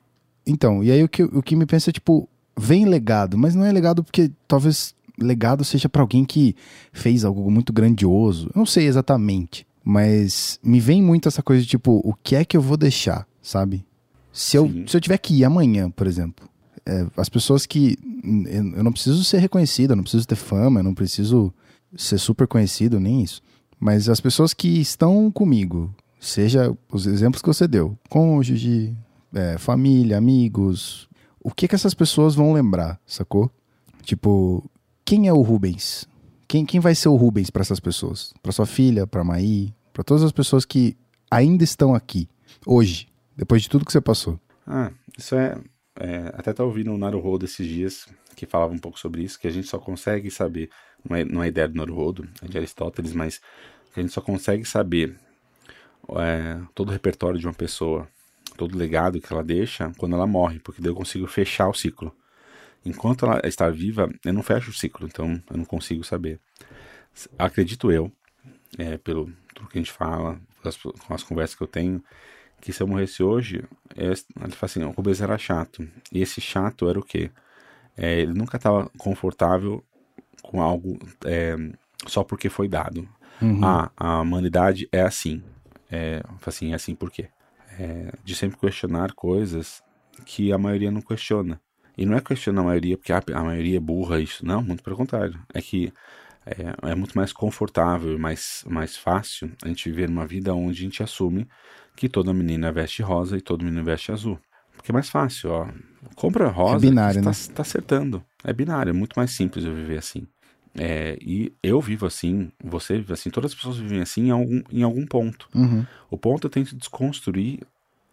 Então, e aí o que, o que me pensa é, tipo, vem legado, mas não é legado porque talvez legado seja para alguém que fez algo muito grandioso. Eu não sei exatamente, mas me vem muito essa coisa de, tipo, o que é que eu vou deixar, sabe? Se eu, se eu tiver que ir amanhã, por exemplo, é, as pessoas que. Eu não preciso ser reconhecido, eu não preciso ter fama, eu não preciso ser super conhecido, nem isso. Mas as pessoas que estão comigo, seja os exemplos que você deu, cônjuge, é, família, amigos, o que que essas pessoas vão lembrar, sacou? Tipo, quem é o Rubens? Quem, quem vai ser o Rubens para essas pessoas? Para sua filha, para Maí, para todas as pessoas que ainda estão aqui, hoje, depois de tudo que você passou. Ah, isso é é, até tá ouvindo o Naruhodo esses dias, que falava um pouco sobre isso, que a gente só consegue saber, não é, não é ideia do Naruhodo, é de Aristóteles, mas a gente só consegue saber é, todo o repertório de uma pessoa, todo o legado que ela deixa quando ela morre, porque daí eu consigo fechar o ciclo. Enquanto ela está viva, eu não fecho o ciclo, então eu não consigo saber. Acredito eu, é, pelo tudo que a gente fala, com as conversas que eu tenho, que se eu morresse hoje, eu, ele fala assim, o Rubens era chato. E esse chato era o quê? É, ele nunca estava confortável com algo é, só porque foi dado. Uhum. Ah, a humanidade é assim. É, assim, é assim por quê? É, de sempre questionar coisas que a maioria não questiona. E não é questionar a maioria porque a, a maioria é burra, isso. Não, muito pelo contrário. É que é, é, muito mais confortável e mais, mais fácil a gente viver uma vida onde a gente assume que toda menina veste rosa e todo menino veste azul. Porque é mais fácil, ó. Compra rosa, é binário, tá, né? tá acertando. É binário, é muito mais simples eu viver assim. É, e eu vivo assim, você vive assim, todas as pessoas vivem assim em algum, em algum ponto. Uhum. O ponto eu tento desconstruir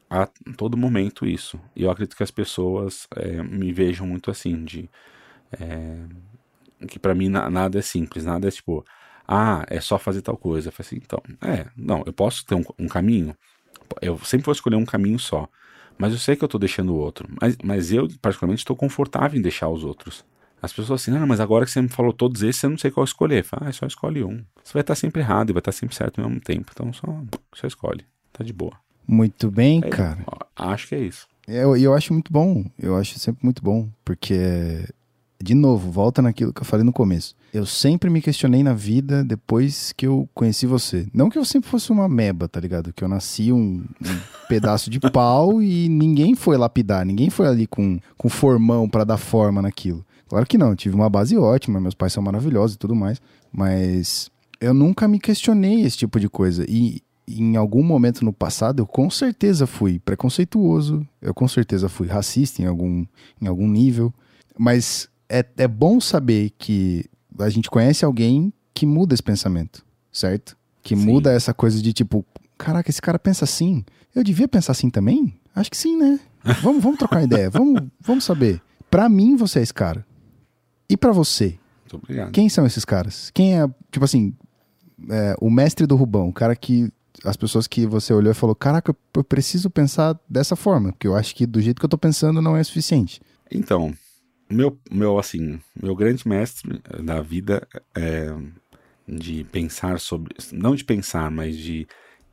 a todo momento isso. E eu acredito que as pessoas é, me vejam muito assim, de. É, que para mim na, nada é simples, nada é tipo, ah, é só fazer tal coisa. Eu falei assim, então, é, não, eu posso ter um, um caminho, eu sempre vou escolher um caminho só. Mas eu sei que eu estou deixando o outro. Mas, mas eu, particularmente, estou confortável em deixar os outros. As pessoas assim, não, mas agora que você me falou todos esses, eu não sei qual escolher. Fala, ah, só escolhe um. Você vai estar sempre errado e vai estar sempre certo ao mesmo tempo. Então só, só escolhe. Tá de boa. Muito bem, é, cara. Acho que é isso. E eu, eu acho muito bom. Eu acho sempre muito bom. Porque de novo, volta naquilo que eu falei no começo. Eu sempre me questionei na vida depois que eu conheci você. Não que eu sempre fosse uma meba, tá ligado? Que eu nasci um, um pedaço de pau e ninguém foi lapidar, ninguém foi ali com, com formão para dar forma naquilo. Claro que não, eu tive uma base ótima, meus pais são maravilhosos e tudo mais, mas eu nunca me questionei esse tipo de coisa. E em algum momento no passado eu com certeza fui preconceituoso, eu com certeza fui racista em algum, em algum nível, mas é, é bom saber que a gente conhece alguém que muda esse pensamento, certo? Que sim. muda essa coisa de tipo, caraca, esse cara pensa assim. Eu devia pensar assim também? Acho que sim, né? Vamos, vamos trocar ideia, vamos, vamos saber. Pra mim, você é esse cara. E para você? Muito obrigado. Quem são esses caras? Quem é, tipo assim, é, o mestre do Rubão, o cara que as pessoas que você olhou e falou: Caraca, eu preciso pensar dessa forma, porque eu acho que do jeito que eu tô pensando não é suficiente. Então, meu, meu, assim, meu grande mestre da vida é de pensar sobre, não de pensar, mas de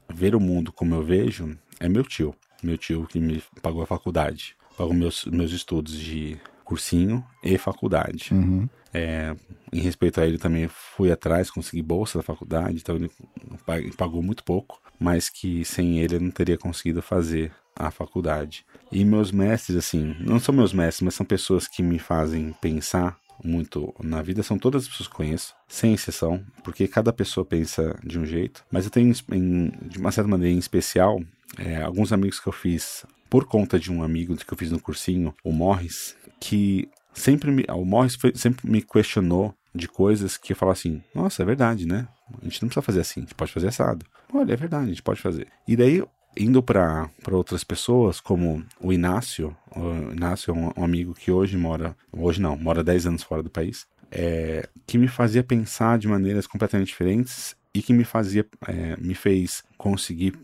ver o mundo como eu vejo, é meu tio. Meu tio que me pagou a faculdade, pagou meus, meus estudos de cursinho e faculdade. Uhum. É, em respeito a ele também fui atrás, consegui bolsa da faculdade, então ele pagou muito pouco, mas que sem ele eu não teria conseguido fazer a faculdade. E meus mestres, assim, não são meus mestres, mas são pessoas que me fazem pensar muito na vida, são todas as pessoas que conheço, sem exceção, porque cada pessoa pensa de um jeito. Mas eu tenho, em, de uma certa maneira, em especial, é, alguns amigos que eu fiz por conta de um amigo que eu fiz no cursinho, o Morris, que sempre me, o Morris foi, sempre me questionou de coisas que eu falo assim, nossa, é verdade, né? A gente não precisa fazer assim, a gente pode fazer assado. Olha, é verdade, a gente pode fazer. E daí, indo para outras pessoas, como o Inácio, o Inácio é um, um, amigo que hoje mora, hoje não, mora 10 anos fora do país, é, que me fazia pensar de maneiras completamente diferentes e que me fazia, é, me fez conseguir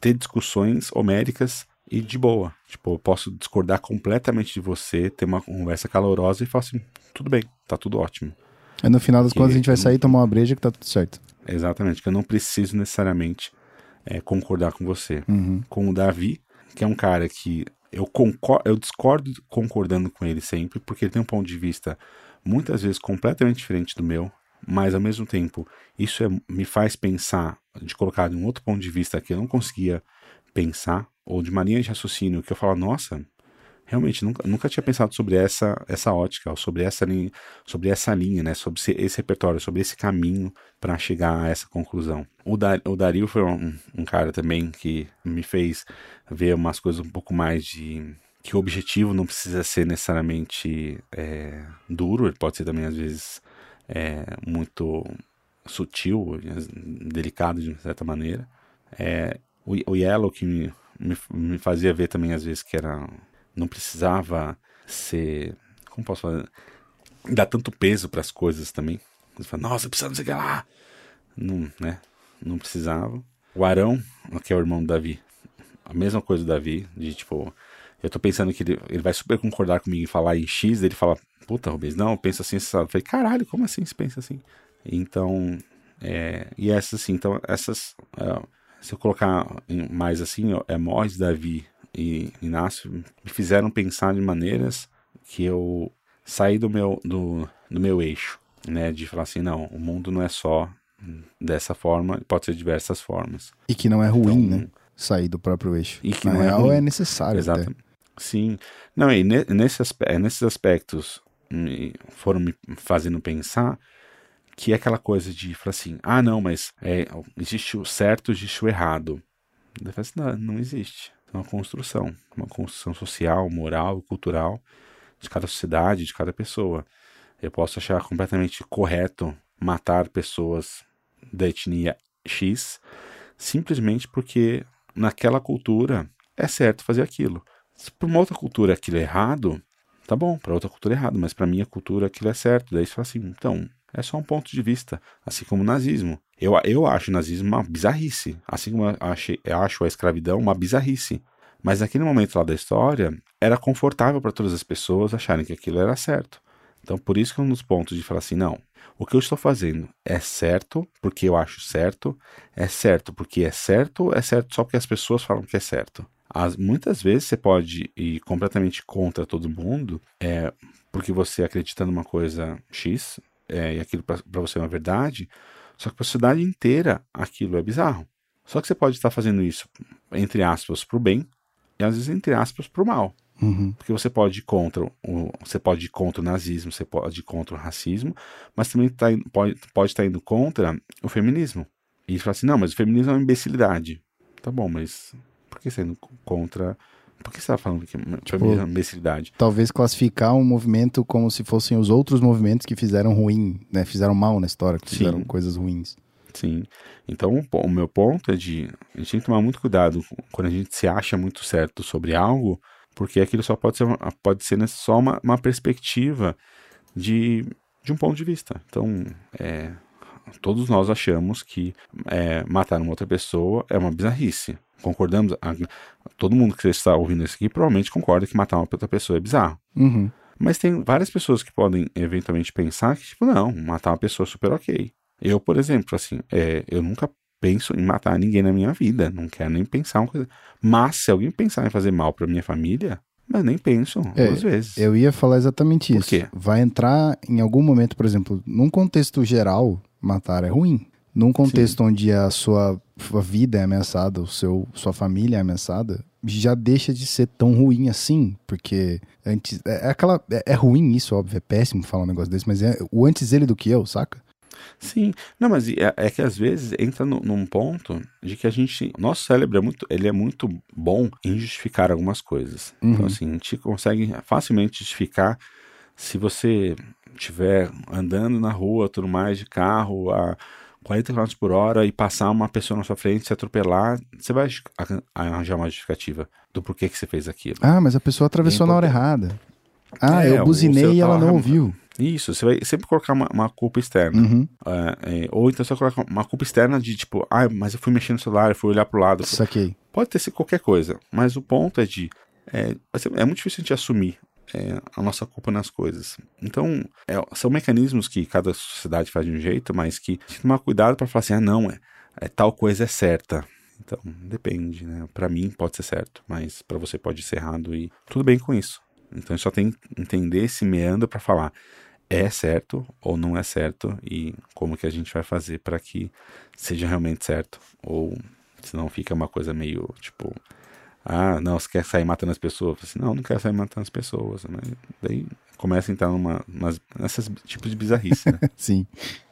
ter discussões homéricas e de boa. Tipo, eu posso discordar completamente de você, ter uma conversa calorosa e falar assim, tudo bem, tá tudo ótimo. Aí no final das contas a gente vai sair, tomar uma breja que tá tudo certo. Exatamente, que eu não preciso necessariamente é, concordar com você. Uhum. Com o Davi, que é um cara que eu, concordo, eu discordo concordando com ele sempre, porque ele tem um ponto de vista muitas vezes completamente diferente do meu, mas ao mesmo tempo isso é, me faz pensar, de colocar de um outro ponto de vista que eu não conseguia pensar, ou de marinha de raciocínio, que eu falo, nossa, realmente nunca, nunca tinha pensado sobre essa essa ótica, sobre essa linha, sobre essa linha, né, sobre esse repertório, sobre esse caminho para chegar a essa conclusão. O, da, o Dario foi um, um, cara também que me fez ver umas coisas um pouco mais de que o objetivo não precisa ser necessariamente é, duro, ele pode ser também às vezes é, muito sutil, delicado de certa maneira. É, o, o Yellow que me, me, me fazia ver também às vezes que era não precisava ser. Como posso falar? Dar tanto peso para as coisas também. Você fala, nossa, precisa não sei o que lá. Não, né? Não precisava. O Arão, que é o irmão do Davi, a mesma coisa do Davi, de tipo, eu tô pensando que ele, ele vai super concordar comigo e falar em X, ele fala, puta, Rubens, não, eu penso assim, sabe? Eu falei, caralho, como assim você pensa assim? Então, é, e essas assim, então, essas, é, se eu colocar mais assim, é Morris, Davi, e Inácio me fizeram pensar de maneiras que eu saí do meu, do, do meu eixo, né? De falar assim, não, o mundo não é só dessa forma, pode ser de diversas formas. E que não é ruim, então, né? Sair do próprio eixo. E que Na não é real ruim. é necessário. Exato. Até. Sim. Não, e nesse, é, nesses aspectos foram me fazendo pensar que é aquela coisa de falar assim, ah não, mas é, existe o certo, existe o errado. Eu falo assim, não, não existe uma construção, uma construção social, moral, cultural de cada sociedade, de cada pessoa. Eu posso achar completamente correto matar pessoas da etnia X simplesmente porque naquela cultura é certo fazer aquilo. Se para uma outra cultura aquilo é errado, tá bom, para outra cultura é errado, mas para minha cultura aquilo é certo. Daí você fala assim, então, é só um ponto de vista, assim como o nazismo. Eu, eu acho o nazismo uma bizarrice, assim como eu, achei, eu acho a escravidão uma bizarrice. Mas naquele momento lá da história, era confortável para todas as pessoas acharem que aquilo era certo. Então, por isso que é um dos pontos de falar assim, não, o que eu estou fazendo é certo porque eu acho certo, é certo porque é certo, é certo só porque as pessoas falam que é certo. As, muitas vezes você pode ir completamente contra todo mundo, é, porque você acredita numa coisa X, é, e aquilo para você é uma verdade, só que para a sociedade inteira aquilo é bizarro. Só que você pode estar fazendo isso, entre aspas, para o bem, e às vezes, entre aspas, para o mal. Uhum. Porque você pode ir contra o, você pode ir contra o nazismo, você pode ir contra o racismo, mas também tá, pode, pode estar indo contra o feminismo. E falar assim, não, mas o feminismo é uma imbecilidade. Tá bom, mas por que você está indo contra por que você está falando que tipo, é imbecilidade? Talvez classificar um movimento como se fossem os outros movimentos que fizeram ruim, né? Fizeram mal na história, que fizeram Sim. coisas ruins. Sim. Então, o meu ponto é de a gente tem que tomar muito cuidado quando a gente se acha muito certo sobre algo, porque aquilo só pode ser, pode ser só uma, uma perspectiva de, de um ponto de vista. Então, é, todos nós achamos que é, matar uma outra pessoa é uma bizarrice. Concordamos? A, todo mundo que está ouvindo isso aqui provavelmente concorda que matar uma outra pessoa é bizarro. Uhum. Mas tem várias pessoas que podem eventualmente pensar que, tipo, não, matar uma pessoa é super ok. Eu, por exemplo, assim, é, eu nunca penso em matar ninguém na minha vida, não quero nem pensar uma coisa. Mas se alguém pensar em fazer mal para minha família, mas nem penso É, duas vezes. Eu ia falar exatamente Por isso. quê? Vai entrar em algum momento, por exemplo, num contexto geral, matar é ruim. Num contexto onde a sua sua vida é ameaçada, o seu, sua família é ameaçada, já deixa de ser tão ruim assim, porque antes é, é aquela é, é, ruim isso, óbvio, é péssimo falar um negócio desse, mas é o antes ele do que eu, saca? Sim, não, mas é, é que às vezes entra no, num ponto de que a gente, nosso cérebro é muito, ele é muito bom em justificar algumas coisas. Então, uhum. Então assim, a gente consegue facilmente justificar se você estiver andando na rua, tudo mais de carro, a 40 km por hora e passar uma pessoa na sua frente, se atropelar, você vai arranjar uma justificativa do porquê que você fez aquilo. Ah, mas a pessoa atravessou na hora errada. Ah, é, eu buzinei e ela não ouviu. Isso, você vai sempre colocar uma, uma culpa externa. Uhum. É, é, ou então você vai colocar uma culpa externa de tipo, ah, mas eu fui mexer no celular, eu fui olhar pro lado. Saquei. Pode ter sido qualquer coisa, mas o ponto é de. É, é muito difícil a gente assumir é, a nossa culpa nas coisas. Então, é, são mecanismos que cada sociedade faz de um jeito, mas que tem que tomar cuidado para falar assim: ah, não, é, é, tal coisa é certa. Então, depende, né? Para mim pode ser certo, mas para você pode ser errado e tudo bem com isso. Então, só tem que entender esse meandro para falar é certo ou não é certo e como que a gente vai fazer para que seja realmente certo ou senão fica uma coisa meio tipo ah, não, você quer sair matando as pessoas? Assim, não, não quero sair matando as pessoas. Né? Daí começa a entrar numa, umas, nessas tipos de bizarrice, né? Sim.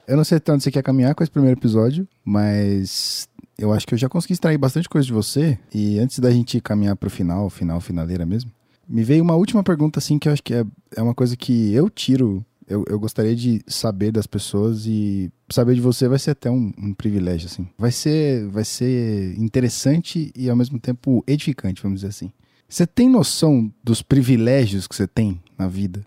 Eu não sei tanto se você quer caminhar com esse primeiro episódio, mas eu acho que eu já consegui extrair bastante coisa de você. E antes da gente caminhar pro final, final, finaleira mesmo, me veio uma última pergunta, assim, que eu acho que é, é uma coisa que eu tiro eu, eu gostaria de saber das pessoas e saber de você vai ser até um, um, privilégio, assim. Vai ser, vai ser interessante e ao mesmo tempo edificante, vamos dizer assim. Você tem noção dos privilégios que você tem na vida?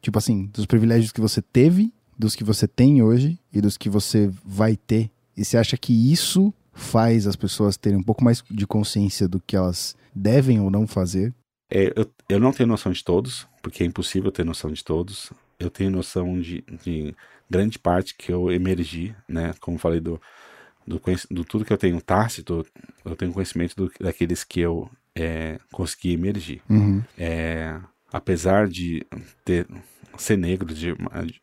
Tipo assim, dos privilégios que você teve, dos que você tem hoje e dos que você vai ter? E você acha que isso faz as pessoas terem um pouco mais de consciência do que elas devem ou não fazer? É, eu, eu não tenho noção de todos, porque é impossível ter noção de todos eu tenho noção de, de grande parte que eu emergi, né? Como falei do, do, do tudo que eu tenho tácito, eu tenho conhecimento do, daqueles que eu é, consegui emergir. Uhum. É, apesar de ter ser negro, de,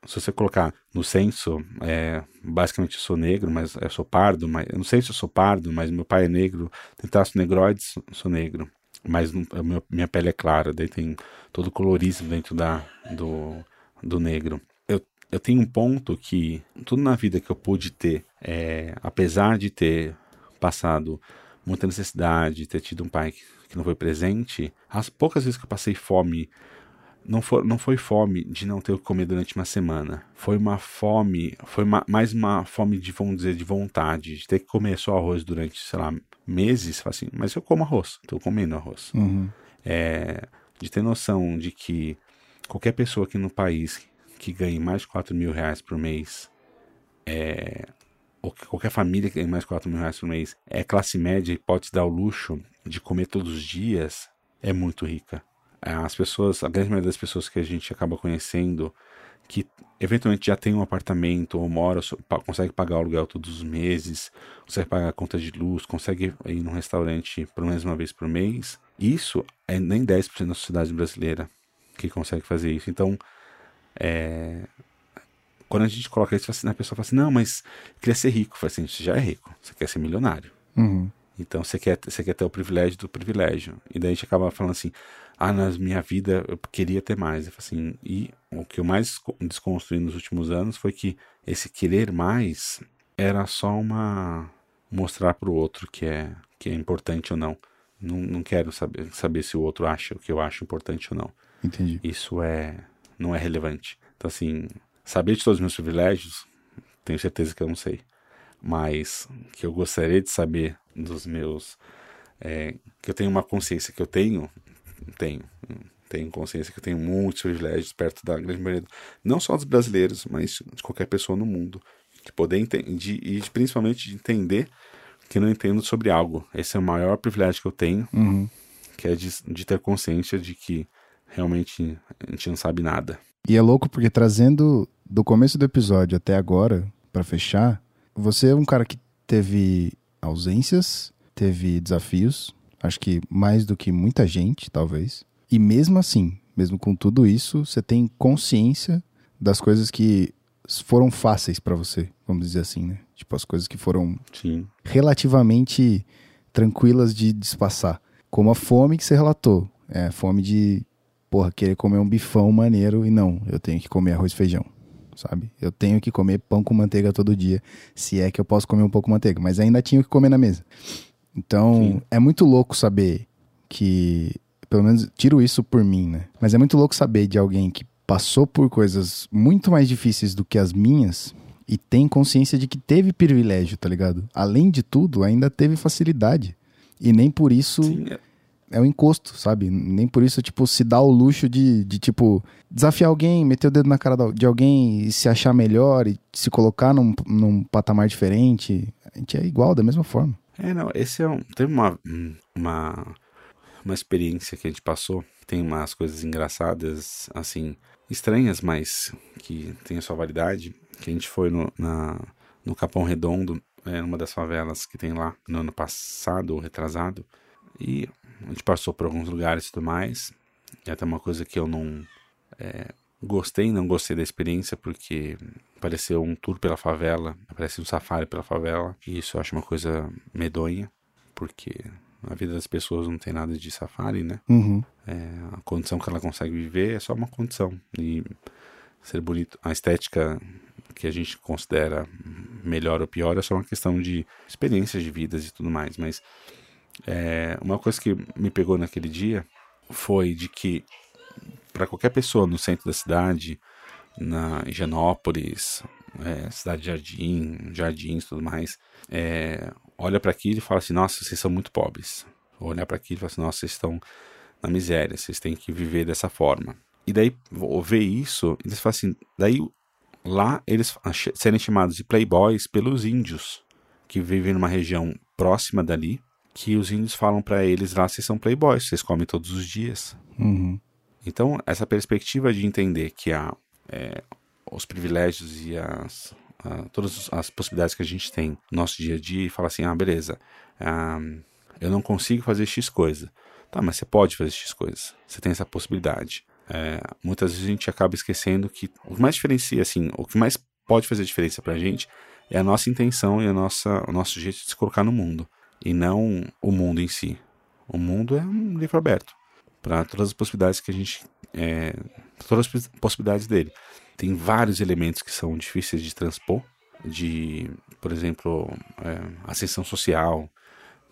se você colocar no censo, é, basicamente eu sou negro, mas eu sou pardo, mas eu não sei se eu sou pardo, mas meu pai é negro, tem traço negroides, sou negro, mas não, minha pele é clara, daí tem todo o colorismo dentro da, do, do negro. Eu, eu tenho um ponto que tudo na vida que eu pude ter, é, apesar de ter passado muita necessidade, ter tido um pai que, que não foi presente, as poucas vezes que eu passei fome não foi, não foi fome de não ter o que comer durante uma semana. Foi uma fome, foi uma, mais uma fome de, vamos dizer, de vontade, de ter que comer só arroz durante, sei lá, meses. Assim, mas eu como arroz, estou comendo arroz. Uhum. É, de ter noção de que qualquer pessoa aqui no país que ganhe mais de 4 mil reais por mês, é, ou que qualquer família que ganhe mais de 4 mil reais por mês, é classe média e pode se dar o luxo de comer todos os dias, é muito rica. As pessoas, a grande maioria das pessoas que a gente acaba conhecendo, que eventualmente já tem um apartamento ou mora, consegue pagar o aluguel todos os meses, consegue pagar a conta de luz, consegue ir num restaurante pelo menos uma vez por mês, isso é nem 10% da sociedade brasileira que consegue fazer isso. Então, é, quando a gente coloca isso, a pessoa fala assim: não, mas eu queria ser rico. Fala assim: você já é rico, você quer ser milionário. Uhum. Então você quer, você quer ter o privilégio do privilégio. E daí a gente acaba falando assim: ah, na minha vida eu queria ter mais. assim, e o que eu mais desconstruí nos últimos anos foi que esse querer mais era só uma. mostrar para o outro que é, que é importante ou não. Não, não quero saber, saber se o outro acha o que eu acho importante ou não. Entendi. Isso é não é relevante. Então, assim, saber de todos os meus privilégios, tenho certeza que eu não sei. Mas que eu gostaria de saber dos meus. É, que eu tenho uma consciência que eu tenho, tenho. Tenho consciência que eu tenho muitos privilégios perto da grande maioria, não só dos brasileiros, mas de qualquer pessoa no mundo. De poder entender, e principalmente de entender que não entendo sobre algo. Esse é o maior privilégio que eu tenho, uhum. que é de, de ter consciência de que realmente a gente não sabe nada. E é louco porque trazendo do começo do episódio até agora, para fechar, você é um cara que teve ausências, teve desafios, acho que mais do que muita gente, talvez. E mesmo assim, mesmo com tudo isso, você tem consciência das coisas que foram fáceis para você, vamos dizer assim, né? Tipo, as coisas que foram Sim. relativamente tranquilas de despassar. Como a fome que você relatou. É, fome de, porra, querer comer um bifão maneiro e não, eu tenho que comer arroz e feijão, sabe? Eu tenho que comer pão com manteiga todo dia, se é que eu posso comer um pouco de manteiga, mas ainda tinha que comer na mesa. Então, Sim. é muito louco saber que, pelo menos, tiro isso por mim, né? Mas é muito louco saber de alguém que passou por coisas muito mais difíceis do que as minhas e tem consciência de que teve privilégio, tá ligado? Além de tudo, ainda teve facilidade. E nem por isso Sim, é- é um encosto, sabe? Nem por isso, tipo, se dá o luxo de, de, tipo, desafiar alguém, meter o dedo na cara de alguém e se achar melhor e se colocar num, num patamar diferente. A gente é igual, da mesma forma. É, não, esse é um. Teve uma, uma, uma experiência que a gente passou. Tem umas coisas engraçadas, assim, estranhas, mas que tem a sua validade. Que a gente foi no, na, no Capão Redondo, é, numa das favelas que tem lá, no ano passado ou retrasado. E a gente passou por alguns lugares e tudo mais. E até uma coisa que eu não é, gostei, não gostei da experiência, porque pareceu um tour pela favela, parece um safari pela favela. E isso eu acho uma coisa medonha, porque a vida das pessoas não tem nada de safari, né? Uhum. É, a condição que ela consegue viver é só uma condição. E ser bonito, a estética que a gente considera melhor ou pior é só uma questão de experiências de vidas e tudo mais. Mas é, uma coisa que me pegou naquele dia foi de que para qualquer pessoa no centro da cidade, na Higienópolis, é, Cidade Jardim, Jardins, tudo mais, é, olha para aquilo e fala assim: Nossa, vocês são muito pobres. Olhar para aquilo e fala assim: Nossa, vocês estão na miséria, vocês têm que viver dessa forma. E daí ver isso, eles falam assim: daí lá eles serem chamados de playboys pelos índios que vivem numa região próxima dali, que os índios falam para eles lá: vocês são playboys, vocês comem todos os dias. Uhum. Então, essa perspectiva de entender que há é, os privilégios e as, a- todas as possibilidades que a gente tem no nosso dia a dia e falar assim: ah, beleza, ah, eu não consigo fazer X coisa. Tá, mas você pode fazer X coisa. Você tem essa possibilidade. É, muitas vezes a gente acaba esquecendo que o que mais diferencia, assim, o que mais pode fazer diferença pra gente é a nossa intenção e a nossa, o nosso jeito de se colocar no mundo. E não o mundo em si. O mundo é um livro aberto para todas as possibilidades que a gente é, todas as possibilidades dele. Tem vários elementos que são difíceis de transpor de por exemplo é, ascensão social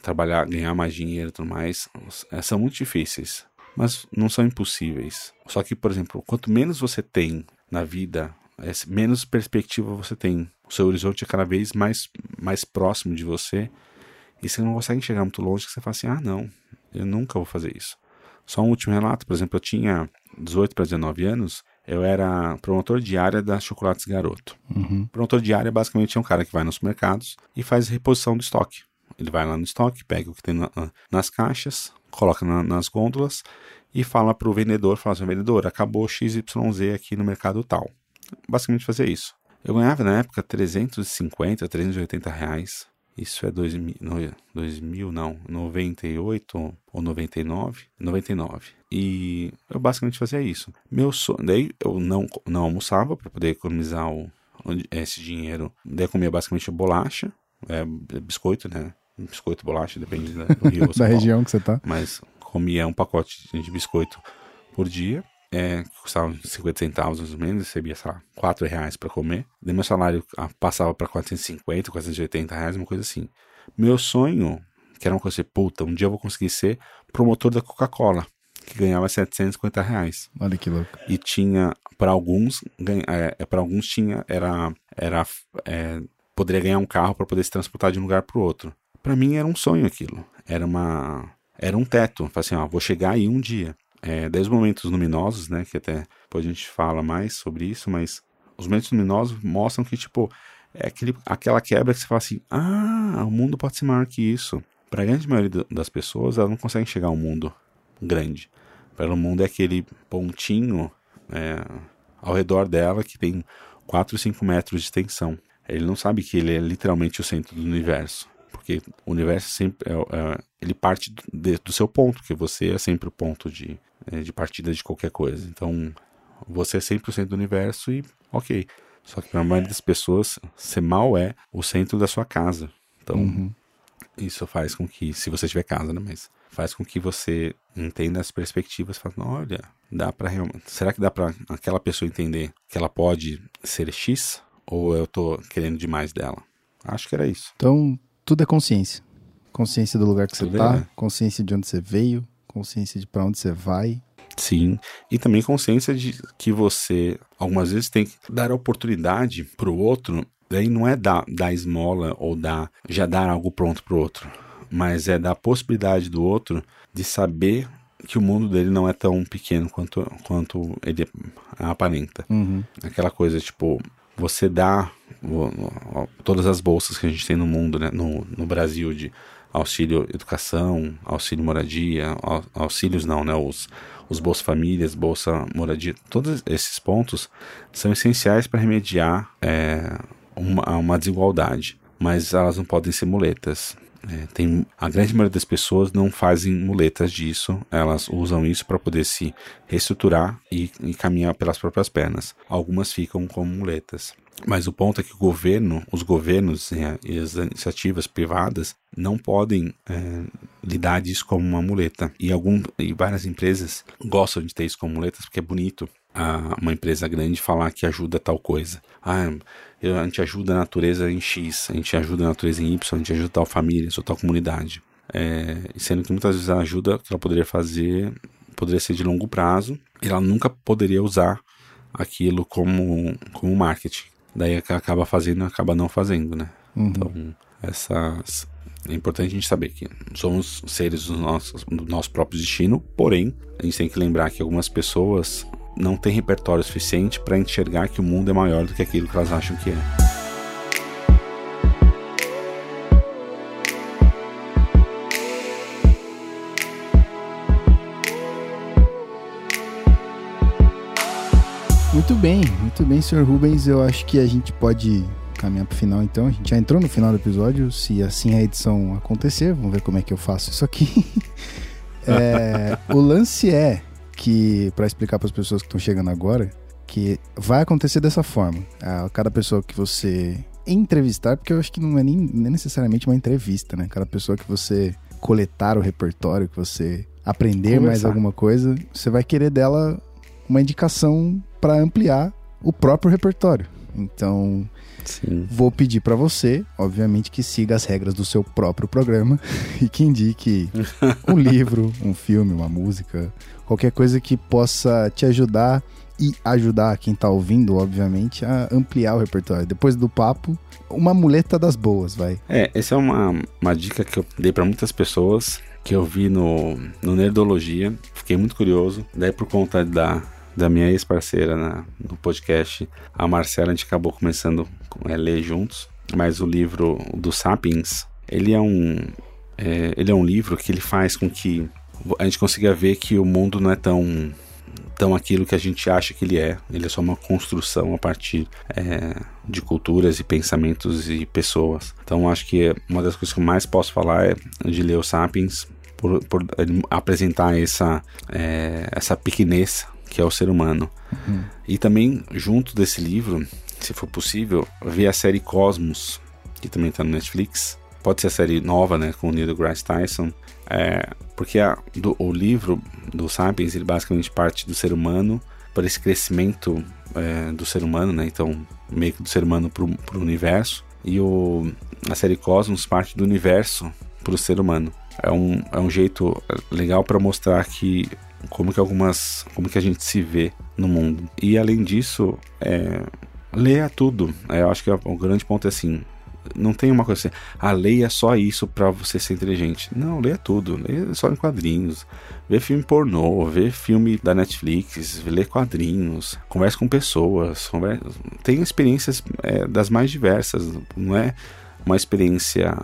trabalhar ganhar mais dinheiro e tudo mais. É, são muito difíceis mas não são impossíveis. Só que por exemplo quanto menos você tem na vida é, menos perspectiva você tem. O seu horizonte é cada vez mais mais próximo de você e você não consegue chegar muito longe que você fala assim ah não eu nunca vou fazer isso só um último relato, por exemplo, eu tinha 18 para 19 anos, eu era promotor de área da Chocolates Garoto. Uhum. Promotor de área basicamente é um cara que vai nos mercados e faz reposição do estoque. Ele vai lá no estoque, pega o que tem na- nas caixas, coloca na- nas gôndolas e fala para o vendedor, fala assim, vendedor, acabou XYZ aqui no mercado tal. Basicamente fazia isso. Eu ganhava na época 350, 380 reais. Isso é 2000, no- 2000 não, 98 ou 99, 99. E eu basicamente fazia isso. Meu sonho, daí eu não, não almoçava para poder economizar o, esse dinheiro. Daí eu comia basicamente bolacha, é, biscoito, né? Biscoito, bolacha, depende da, do Rio. Da região que você tá. mas comia um pacote de biscoito por dia, é, custava 50 centavos mais ou menos, recebia, sei lá, 4 reais para comer. Daí meu salário ah, passava para 450, 480 reais, uma coisa assim. Meu sonho, que era uma coisa assim, puta, um dia eu vou conseguir ser promotor da Coca-Cola, que ganhava 750 reais Olha que louco. e tinha para alguns ganha- é, para alguns tinha era era é, poderia ganhar um carro para poder se transportar de um lugar para o outro para mim era um sonho aquilo era uma era um teto Falei assim ó, vou chegar aí um dia é, os momentos luminosos né que até depois a gente fala mais sobre isso mas os momentos luminosos mostram que tipo é aquele, aquela quebra que você fala assim ah o mundo pode ser maior que isso para a grande maioria das pessoas elas não conseguem chegar ao mundo grande para o mundo é aquele pontinho é, ao redor dela que tem 4 ou 5 metros de extensão. Ele não sabe que ele é literalmente o centro do universo. Porque o universo sempre é, é, ele parte de- do seu ponto, que você é sempre o ponto de, de partida de qualquer coisa. Então, você é sempre o centro do universo e, ok. Só que para a maioria das pessoas, ser mal é o centro da sua casa. Então, Uhum. isso faz com que, se você tiver casa, né, mas faz com que você entenda as perspectivas, fala, olha, dá para realmente, será que dá para aquela pessoa entender que ela pode ser X ou eu tô querendo demais dela? Acho que era isso. Então, tudo é consciência. Consciência do lugar que você Tudo tá, é. consciência de onde você veio, consciência de pra onde você vai. Sim, e também consciência de que você algumas vezes tem que dar oportunidade pro outro, daí não é dar, dar esmola ou dar já dar algo pronto pro outro, mas é dar a possibilidade do outro de saber que o mundo dele não é tão pequeno quanto, quanto ele aparenta. Uhum. Aquela coisa, tipo, você dá o- o- todas as bolsas que a gente tem no mundo, né? No, no Brasil, de auxílio educação, auxílio moradia, au- auxílios não, né? Os, os Bolsa Famílias, Bolsa Moradia, todos esses pontos são essenciais para remediar é, uma, uma desigualdade, mas elas não podem ser muletas. É, tem, a grande maioria das pessoas não fazem muletas disso, elas usam isso para poder se reestruturar e, e caminhar pelas próprias pernas. Algumas ficam como muletas. Mas o ponto é que o governo, os governos e as iniciativas privadas não podem é, lidar disso como uma muleta. E, algum, e várias empresas gostam de ter isso como muletas porque é bonito a, uma empresa grande falar que ajuda tal coisa. Ah, a gente ajuda a natureza em X, a gente ajuda a natureza em Y, a gente ajuda tal família, ou tal comunidade. É, sendo que muitas vezes a ajuda que ela poderia fazer poderia ser de longo prazo e ela nunca poderia usar aquilo como, como marketing. Daí acaba fazendo e acaba não fazendo, né? Então, essas. É importante a gente saber que somos seres do nosso, do nosso próprio destino, porém, a gente tem que lembrar que algumas pessoas não têm repertório suficiente para enxergar que o mundo é maior do que aquilo que elas acham que é. Muito bem, muito bem, senhor Rubens. Eu acho que a gente pode caminhar pro final então. A gente já entrou no final do episódio. Se assim a edição acontecer, vamos ver como é que eu faço isso aqui. É, o lance é que, para explicar para as pessoas que estão chegando agora, que vai acontecer dessa forma. A cada pessoa que você entrevistar, porque eu acho que não é nem, nem necessariamente uma entrevista, né? Cada pessoa que você coletar o repertório, que você aprender mais Conversar. alguma coisa, você vai querer dela uma indicação para ampliar o próprio repertório. Então, Sim. vou pedir para você, obviamente, que siga as regras do seu próprio programa e que indique um livro, um filme, uma música, qualquer coisa que possa te ajudar e ajudar quem tá ouvindo, obviamente, a ampliar o repertório. Depois do papo, uma muleta das boas, vai. É, essa é uma, uma dica que eu dei para muitas pessoas que eu vi no, no Nerdologia. Fiquei muito curioso. Daí, por conta da, da minha ex-parceira no podcast, a Marcela, a gente acabou começando a ler juntos. Mas o livro do Sapiens, ele é um, é, ele é um livro que ele faz com que a gente consiga ver que o mundo não é tão tão aquilo que a gente acha que ele é. Ele é só uma construção a partir é, de culturas e pensamentos e pessoas. Então acho que uma das coisas que eu mais posso falar é de ler o Sapiens por, por ele apresentar essa é, essa pequenez que é o ser humano. E também junto desse livro, se for possível, ver a série Cosmos, que também está no Netflix. Pode ser a série nova, né, com o Neil deGrasse Tyson. É, porque a- do- o livro do Sapiens, ele basicamente parte do ser humano para esse crescimento é, do ser humano, né? Então, meio que do ser humano para o universo. E o, a série Cosmos parte do universo para o ser humano. É um, é um jeito legal para mostrar que como que algumas como que a gente se vê no mundo. E além disso é, leia tudo. É, eu acho que o grande ponto é assim não tem uma coisa assim, ah, leia só isso pra você ser inteligente. Não, leia tudo, leia só em quadrinhos, vê filme pornô, vê filme da Netflix, lê quadrinhos, converse com pessoas, converse... tem experiências é, das mais diversas, não é uma experiência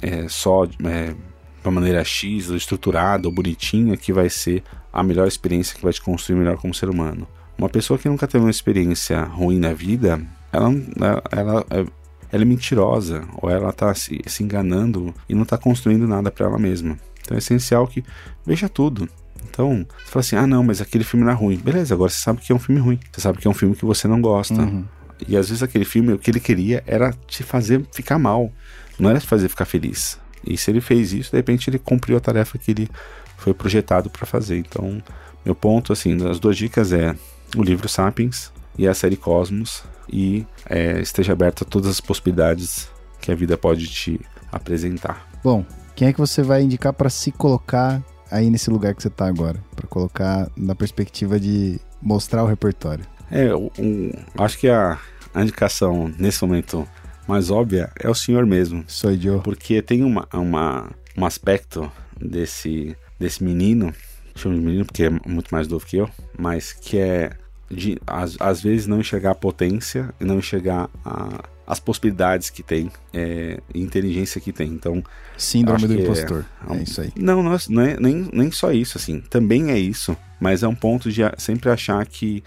é, só é, de uma maneira X, estruturada ou bonitinha que vai ser a melhor experiência que vai te construir melhor como ser humano. Uma pessoa que nunca teve uma experiência ruim na vida, ela, ela, ela é ela é mentirosa ou ela está se, se enganando e não está construindo nada para ela mesma. Então é essencial que veja tudo. Então, você fala assim: ah, não, mas aquele filme não é ruim. Beleza, agora você sabe que é um filme ruim. Você sabe que é um filme que você não gosta. Uhum. E às vezes aquele filme, o que ele queria era te fazer ficar mal, não era te fazer ficar feliz. E se ele fez isso, de repente ele cumpriu a tarefa que ele foi projetado para fazer. Então, meu ponto, assim, as duas dicas é o livro Sapiens e a série Cosmos e é, esteja aberto a todas as possibilidades que a vida pode te apresentar. Bom, quem é que você vai indicar para se colocar aí nesse lugar que você está agora? Para colocar na perspectiva de mostrar o repertório. É, um, acho que a, a indicação nesse momento mais óbvia é o senhor mesmo. Sou eu. Porque tem uma, uma, um aspecto desse, desse menino, chamo de menino porque é muito mais novo que eu, mas que é de, às, às vezes, não enxergar a potência e não enxergar a, as possibilidades que tem é, inteligência que tem. Então. Síndrome do impostor. É, é, isso aí. Não, não é, não é nem, nem só isso, assim. Também é isso, mas é um ponto de sempre achar que.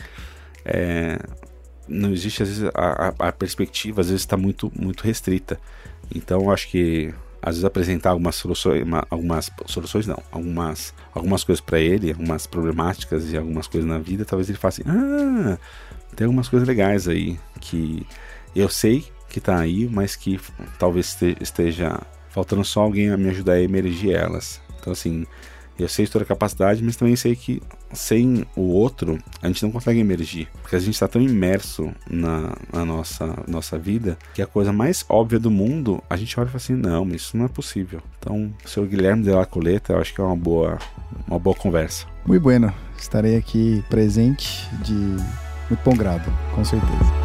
É, não existe, às vezes, a, a, a perspectiva, às vezes, está muito, muito restrita. Então, acho que às vezes apresentar algumas soluções, uma, algumas soluções não, algumas, algumas coisas para ele, algumas problemáticas e algumas coisas na vida, talvez ele faça assim, ah, tem algumas coisas legais aí que eu sei que tá aí, mas que talvez esteja faltando só alguém a me ajudar a emergir elas. Então assim, eu sei de toda a capacidade, mas também sei que sem o outro a gente não consegue emergir. Porque a gente está tão imerso na, na, nossa, nossa vida que a coisa mais óbvia do mundo a gente olha e fala assim: não, isso não é possível. Então, o seu Guilherme de la Coleta, eu acho que é uma boa, uma boa conversa. Muito bueno. Estarei aqui presente de muito bom grado, com certeza.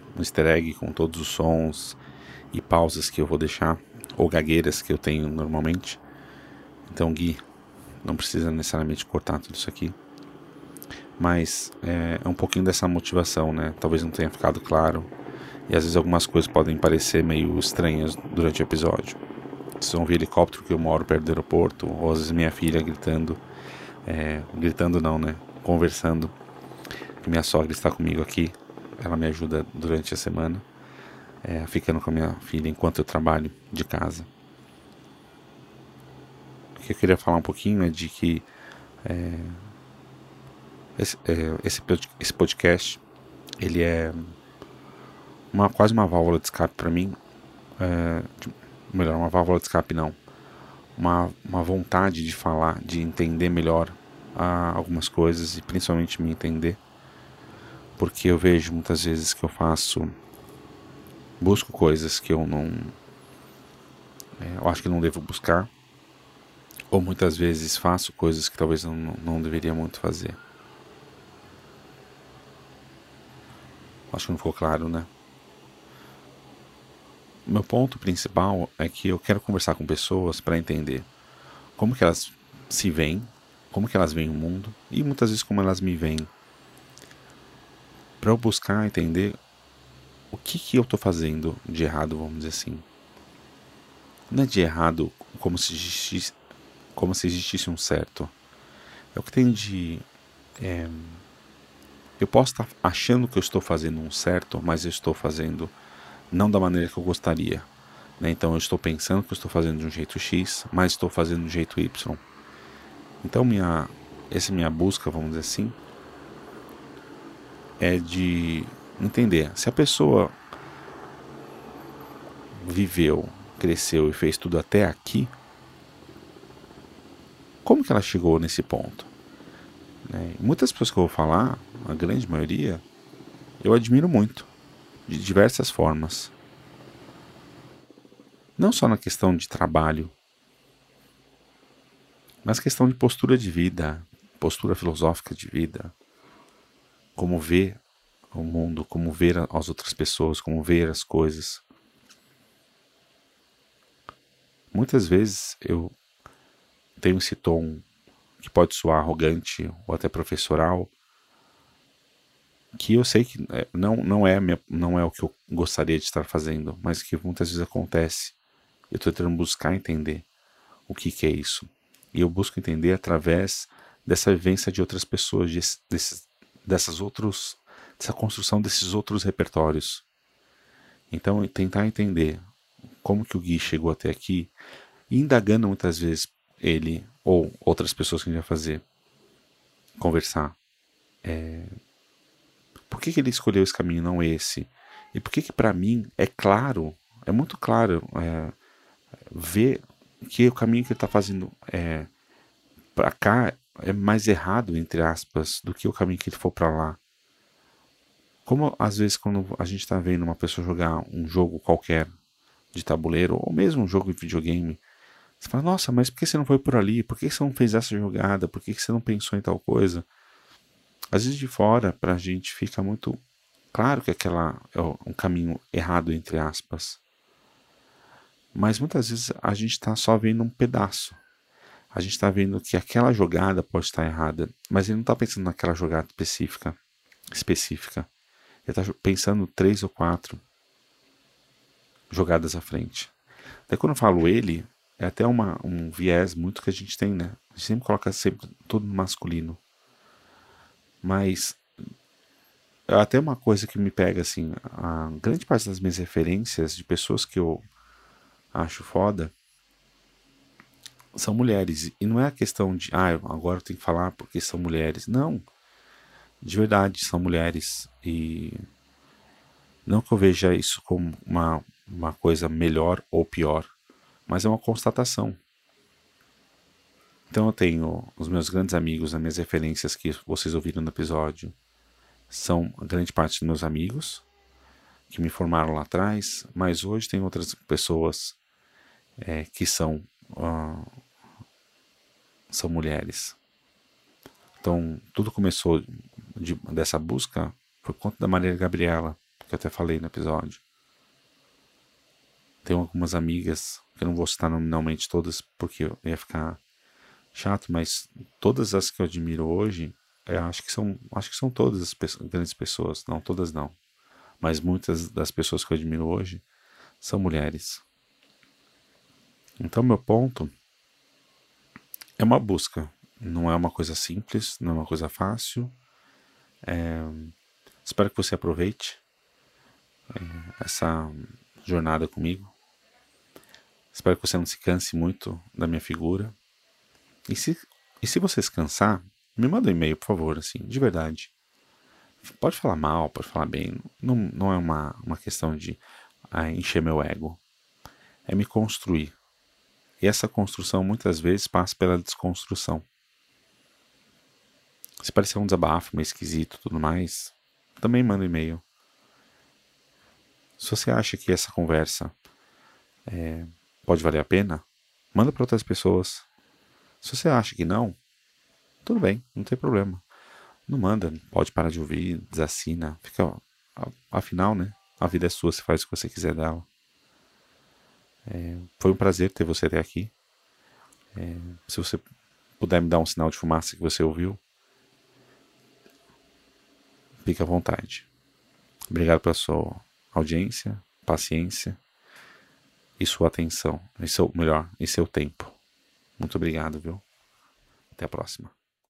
um easter egg com todos os sons e pausas que eu vou deixar, ou gagueiras que eu tenho normalmente. Então, Gui, não precisa necessariamente cortar tudo isso aqui. Mas é, é um pouquinho dessa motivação, né? Talvez não tenha ficado claro. E às vezes algumas coisas podem parecer meio estranhas durante o episódio. Vocês vão ver helicóptero que eu moro perto do aeroporto, ou às vezes minha filha gritando. É, gritando não, né? Conversando. minha sogra está comigo aqui ela me ajuda durante a semana, é, ficando com a minha filha enquanto eu trabalho de casa. O que eu queria falar um pouquinho é de que é, esse, é, esse, esse podcast ele é uma, quase uma válvula de escape para mim. É, de, melhor, uma válvula de escape não. Uma, uma vontade de falar, de entender melhor ah, algumas coisas e principalmente me entender porque eu vejo muitas vezes que eu faço busco coisas que eu não é, eu acho que não devo buscar ou muitas vezes faço coisas que talvez não, não deveria muito fazer. Acho que não ficou claro né? Meu ponto principal é que eu quero conversar com pessoas para entender como que elas se veem como que elas veem o mundo e muitas vezes como elas me veem para eu buscar entender o que, que eu estou fazendo de errado, vamos dizer assim. Não é de errado como se existisse, como se existisse um certo. É o que tem de. É, eu posso estar achando que eu estou fazendo um certo, mas eu estou fazendo não da maneira que eu gostaria. Né? Então eu estou pensando que eu estou fazendo de um jeito X, mas estou fazendo de um jeito Y. Então minha, essa minha busca, vamos dizer assim, é de entender se a pessoa viveu, cresceu e fez tudo até aqui, como que ela chegou nesse ponto? Né? Muitas pessoas que eu vou falar, a grande maioria, eu admiro muito, de diversas formas. Não só na questão de trabalho, mas questão de postura de vida, postura filosófica de vida, como ver o mundo, como ver as outras pessoas, como ver as coisas. muitas vezes eu tenho esse tom que pode soar arrogante ou até professoral, que eu sei que é, não, não, é, minha, não é o que eu gostaria de estar fazendo, mas que muitas vezes acontece. Eu estou tentando buscar entender o que, que é isso. E eu busco entender através dessa vivência de outras pessoas, de, desses, dessas outros, dessa construção desses outros repertórios. Então, tentar entender como que o Gui chegou até aqui, indagando muitas vezes ele ou outras pessoas que a gente vai fazer conversar. É, por que, que ele escolheu esse caminho, não esse? E por que que para mim é claro, é muito claro é, ver que o caminho que ele está fazendo é, para cá é mais errado, entre aspas, do que o caminho que ele for para lá. Como às vezes quando a gente está vendo uma pessoa jogar um jogo qualquer de tabuleiro, ou mesmo um jogo de videogame, você fala, nossa, mas por que você não foi por ali? Por que você não fez essa jogada? Por que você não pensou em tal coisa? Às vezes de fora, para a gente fica muito claro que aquela é um caminho errado, entre aspas. Mas muitas vezes a gente está só vendo um pedaço. A gente está vendo que aquela jogada pode estar errada, mas ele não está pensando naquela jogada específica. específica. Ele está pensando três ou quatro jogadas à frente. Daí quando eu falo ele, é até uma, um viés muito que a gente tem, né? A gente sempre coloca sempre tudo no masculino. Mas é até uma coisa que me pega assim, a grande parte das minhas referências de pessoas que eu acho foda são mulheres. E não é a questão de, ah, agora eu tenho que falar porque são mulheres. Não. De verdade, são mulheres. E não que eu veja isso como uma, uma coisa melhor ou pior, mas é uma constatação. Então eu tenho os meus grandes amigos, as minhas referências que vocês ouviram no episódio, são grande parte dos meus amigos que me formaram lá atrás, mas hoje tem outras pessoas é, que são uh, são mulheres. Então tudo começou de, dessa busca por conta da Maria Gabriela, que eu até falei no episódio. Tenho algumas amigas que eu não vou citar nominalmente todas porque eu ia ficar chato, mas todas as que eu admiro hoje, eu é, acho que são, acho que são todas as pessoas, grandes pessoas, não todas não, mas muitas das pessoas que eu admiro hoje são mulheres. Então meu ponto é uma busca, não é uma coisa simples, não é uma coisa fácil. É, espero que você aproveite é, essa jornada comigo. Espero que você não se canse muito da minha figura. E se, e se você se cansar, me manda um e-mail, por favor, assim, de verdade. Pode falar mal, pode falar bem. Não, não é uma, uma questão de ah, encher meu ego. É me construir. E essa construção muitas vezes passa pela desconstrução. Se parecer um desabafo meio esquisito tudo mais, também manda um e-mail. Se você acha que essa conversa é, pode valer a pena, manda para outras pessoas. Se você acha que não, tudo bem, não tem problema. Não manda, pode parar de ouvir, desassina, fica. Afinal, né? A vida é sua, você faz o que você quiser dela. É, foi um prazer ter você até aqui. É, se você puder me dar um sinal de fumaça que você ouviu, fique à vontade. Obrigado pela sua audiência, paciência e sua atenção. E seu, melhor, e seu tempo. Muito obrigado, viu? Até a próxima.